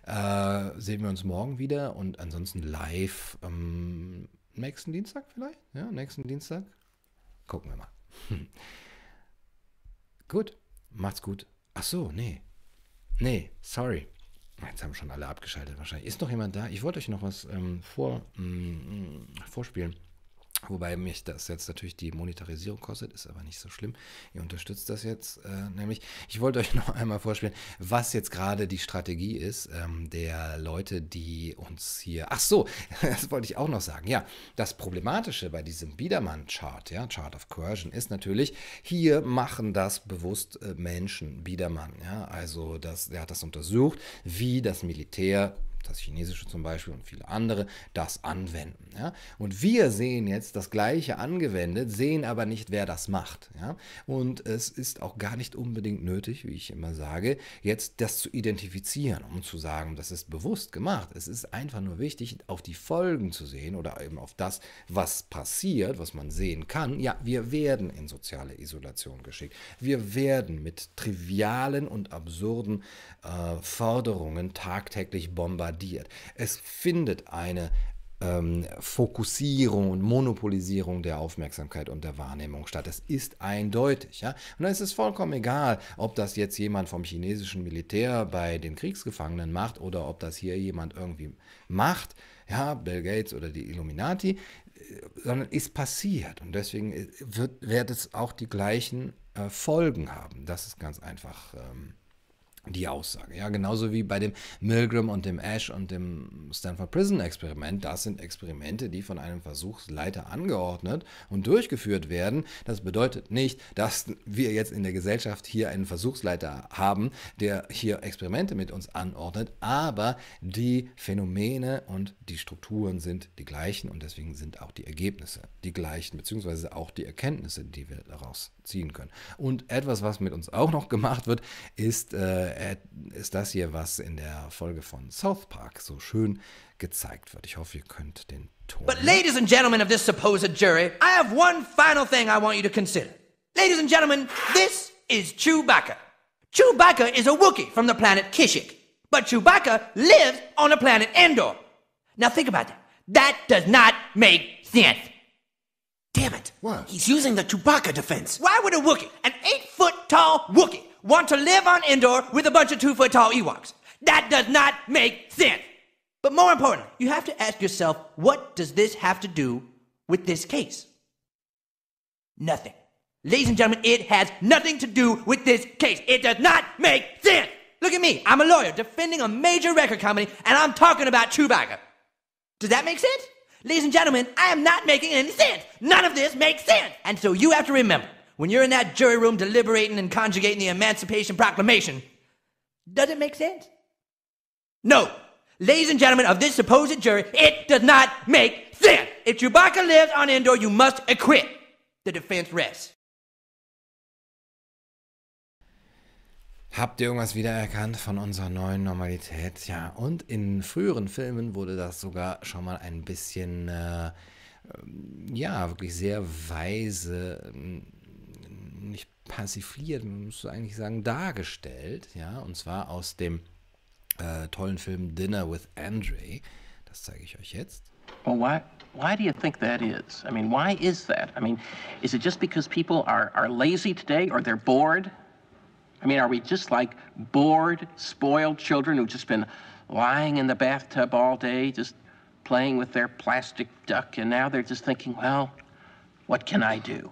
[SPEAKER 1] Äh, sehen wir uns morgen wieder und ansonsten live am nächsten Dienstag vielleicht? Ja, nächsten Dienstag? Gucken wir mal. Hm. Gut, macht's gut. Ach so, nee. Nee, sorry. Jetzt haben schon alle abgeschaltet wahrscheinlich. Ist noch jemand da? Ich wollte euch noch was ähm, vor, mm, vorspielen. Wobei mich das jetzt natürlich die Monetarisierung kostet, ist aber nicht so schlimm. Ihr unterstützt das jetzt äh, nämlich. Ich wollte euch (laughs) noch einmal vorspielen, was jetzt gerade die Strategie ist ähm, der Leute, die uns hier. Ach so, (laughs) das wollte ich auch noch sagen. Ja, das Problematische bei diesem Biedermann-Chart, ja, Chart of Coercion, ist natürlich, hier machen das bewusst äh, Menschen, Biedermann. Ja, also das, er hat das untersucht, wie das Militär das Chinesische zum Beispiel und viele andere, das anwenden. Ja? Und wir sehen jetzt das Gleiche angewendet, sehen aber nicht, wer das macht. Ja? Und es ist auch gar nicht unbedingt nötig, wie ich immer sage, jetzt das zu identifizieren, um zu sagen, das ist bewusst gemacht. Es ist einfach nur wichtig, auf die Folgen zu sehen oder eben auf das, was passiert, was man sehen kann. Ja, wir werden in soziale Isolation geschickt. Wir werden mit trivialen und absurden äh, Forderungen tagtäglich bombardiert bombardiert. Es findet eine ähm, Fokussierung und Monopolisierung der Aufmerksamkeit und der Wahrnehmung statt. Das ist eindeutig. Ja? Und dann ist es vollkommen egal, ob das jetzt jemand vom chinesischen Militär bei den Kriegsgefangenen macht oder ob das hier jemand irgendwie macht, ja, Bill Gates oder die Illuminati, äh, sondern ist passiert. Und deswegen äh, wird, wird es auch die gleichen äh, Folgen haben. Das ist ganz einfach. Ähm, die Aussage. Ja, genauso wie bei dem Milgram und dem Ash und dem Stanford Prison Experiment. Das sind Experimente, die von einem Versuchsleiter angeordnet und durchgeführt werden. Das bedeutet nicht, dass wir jetzt in der Gesellschaft hier einen Versuchsleiter haben, der hier Experimente mit uns anordnet, aber die Phänomene und die Strukturen sind die gleichen und deswegen sind auch die Ergebnisse die gleichen, beziehungsweise auch die Erkenntnisse, die wir daraus ziehen können. Und etwas, was mit uns auch noch gemacht wird, ist, äh, ist das hier, was in der Folge von South Park so schön gezeigt wird. Ich hoffe, ihr könnt den Ton.
[SPEAKER 2] But ladies and gentlemen of this supposed jury, I have one final thing I want you to consider. Ladies and gentlemen, this is Chewbacca. Chewbacca is a Wookiee from the planet Kishik, but Chewbacca lives on the planet Endor. Now think about that. That does not make sense. Damn it.
[SPEAKER 3] What? He's using the Chewbacca defense.
[SPEAKER 2] Why would a Wookiee, an eight foot tall Wookiee, want to live on Endor with a bunch of two foot tall Ewoks? That does not make sense. But more importantly, you have to ask yourself, what does this have to do with this case? Nothing. Ladies and gentlemen, it has nothing to do with this case. It does not make sense. Look at me. I'm a lawyer defending a major record company, and I'm talking about Chewbacca. Does that make sense? Ladies and gentlemen, I am not making any sense. None of this makes sense. And so you have to remember, when you're in that jury room deliberating and conjugating the Emancipation Proclamation, does it make sense? No. Ladies and gentlemen of this supposed jury, it does not make sense. If Chewbacca lives on Endor, you must acquit. The defense rests.
[SPEAKER 1] Habt ihr irgendwas wiedererkannt von unserer neuen Normalität? Ja, und in früheren Filmen wurde das sogar schon mal ein bisschen, äh, ja, wirklich sehr weise, nicht persifliert, man muss eigentlich sagen, dargestellt. Ja, und zwar aus dem äh, tollen Film Dinner with Andre. Das zeige ich euch jetzt.
[SPEAKER 3] Well, why, why do you think that is? I mean, why is that? I mean, is it just because people are, are lazy today or they're bored? I mean, are we just like bored, spoiled children who've just been lying in the bathtub all day, just playing with their plastic duck, and now they're just thinking, well, what can I do?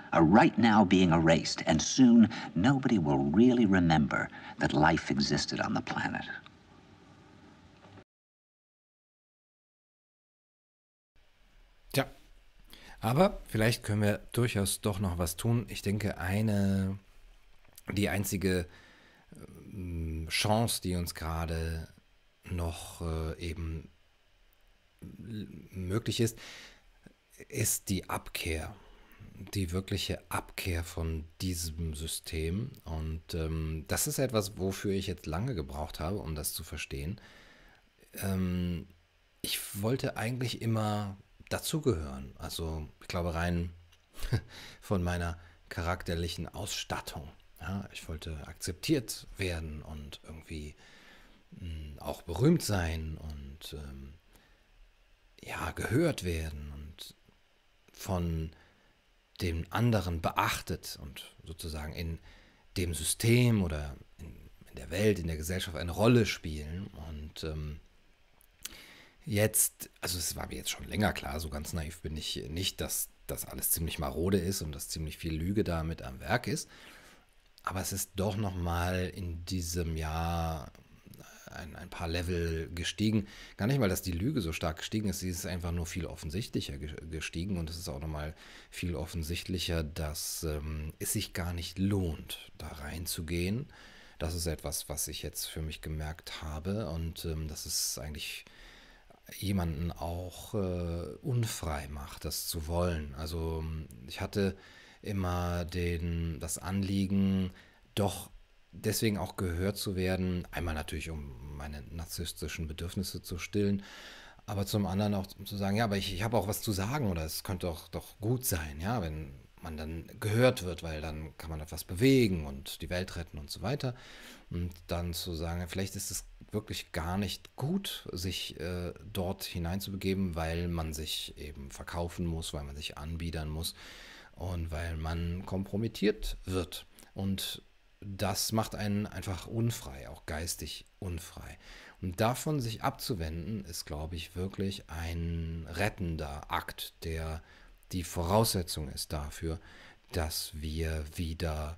[SPEAKER 4] are right now being erased, and soon nobody will really remember that life existed on the planet.
[SPEAKER 1] Tja, aber vielleicht können wir durchaus doch noch was tun. Ich denke, eine, die einzige ähm, Chance, die uns gerade noch äh, eben möglich ist, ist die Abkehr die wirkliche Abkehr von diesem System. Und ähm, das ist etwas, wofür ich jetzt lange gebraucht habe, um das zu verstehen. Ähm, ich wollte eigentlich immer dazugehören. Also ich glaube rein (laughs) von meiner charakterlichen Ausstattung. Ja, ich wollte akzeptiert werden und irgendwie hm, auch berühmt sein und ähm, ja, gehört werden und von den anderen beachtet und sozusagen in dem System oder in, in der Welt, in der Gesellschaft eine Rolle spielen. Und ähm, jetzt, also es war mir jetzt schon länger klar, so ganz naiv bin ich nicht, dass das alles ziemlich marode ist und dass ziemlich viel Lüge damit am Werk ist. Aber es ist doch nochmal in diesem Jahr ein, ein paar Level gestiegen. Gar nicht mal, dass die Lüge so stark gestiegen ist, sie ist einfach nur viel offensichtlicher gestiegen und es ist auch nochmal viel offensichtlicher, dass ähm, es sich gar nicht lohnt, da reinzugehen. Das ist etwas, was ich jetzt für mich gemerkt habe und ähm, das ist eigentlich jemanden auch äh, unfrei macht, das zu wollen. Also ich hatte immer den, das Anliegen, doch deswegen auch gehört zu werden. Einmal natürlich, um meine narzisstischen Bedürfnisse zu stillen, aber zum anderen auch zu sagen, ja, aber ich, ich habe auch was zu sagen oder es könnte doch, doch gut sein, ja, wenn man dann gehört wird, weil dann kann man etwas bewegen und die Welt retten und so weiter. Und dann zu sagen, vielleicht ist es wirklich gar nicht gut, sich äh, dort hineinzubegeben, weil man sich eben verkaufen muss, weil man sich anbiedern muss und weil man kompromittiert wird. Und das macht einen einfach unfrei, auch geistig unfrei. Und davon sich abzuwenden, ist, glaube ich, wirklich ein rettender Akt, der die Voraussetzung ist dafür, dass wir wieder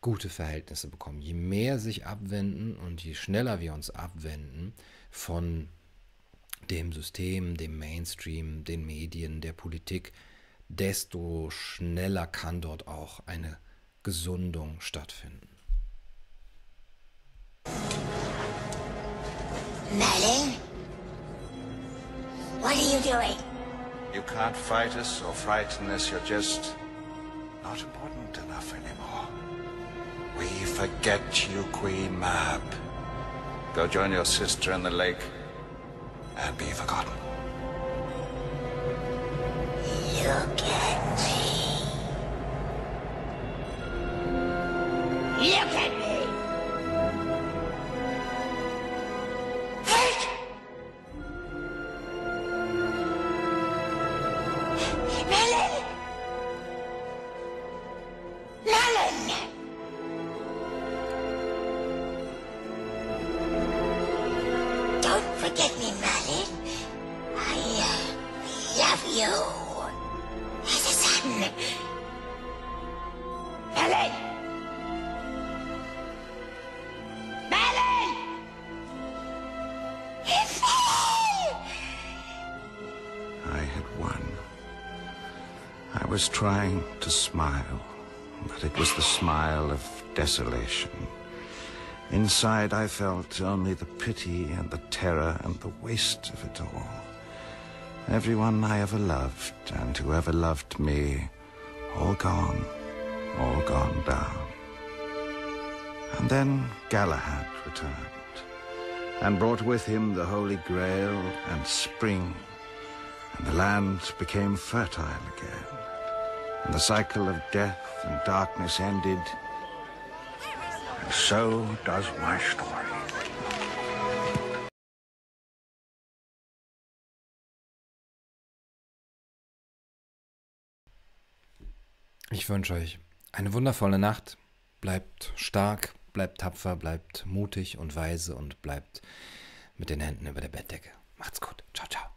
[SPEAKER 1] gute Verhältnisse bekommen. Je mehr sich abwenden und je schneller wir uns abwenden von dem System, dem Mainstream, den Medien, der Politik, desto schneller kann dort auch eine Gesundung stattfinden.
[SPEAKER 5] Merlin? What are you doing?
[SPEAKER 6] You can't fight us or frighten us. You're just not important enough anymore. We forget you, Queen Mab. Go join your sister in the lake and be forgotten.
[SPEAKER 5] Look at me. Look at me.
[SPEAKER 6] To smile, but it was the smile of desolation. Inside, I felt only the pity and the terror and the waste of it all. Everyone I ever loved and whoever loved me, all gone, all gone down. And then Galahad returned and brought with him the Holy Grail and spring, and the land became fertile again, and the cycle of death and darkness ended. And so does my story.
[SPEAKER 1] Ich wünsche euch eine wundervolle Nacht. Bleibt stark, bleibt tapfer, bleibt mutig und weise und bleibt mit den Händen über der Bettdecke. Macht's gut. Ciao, ciao.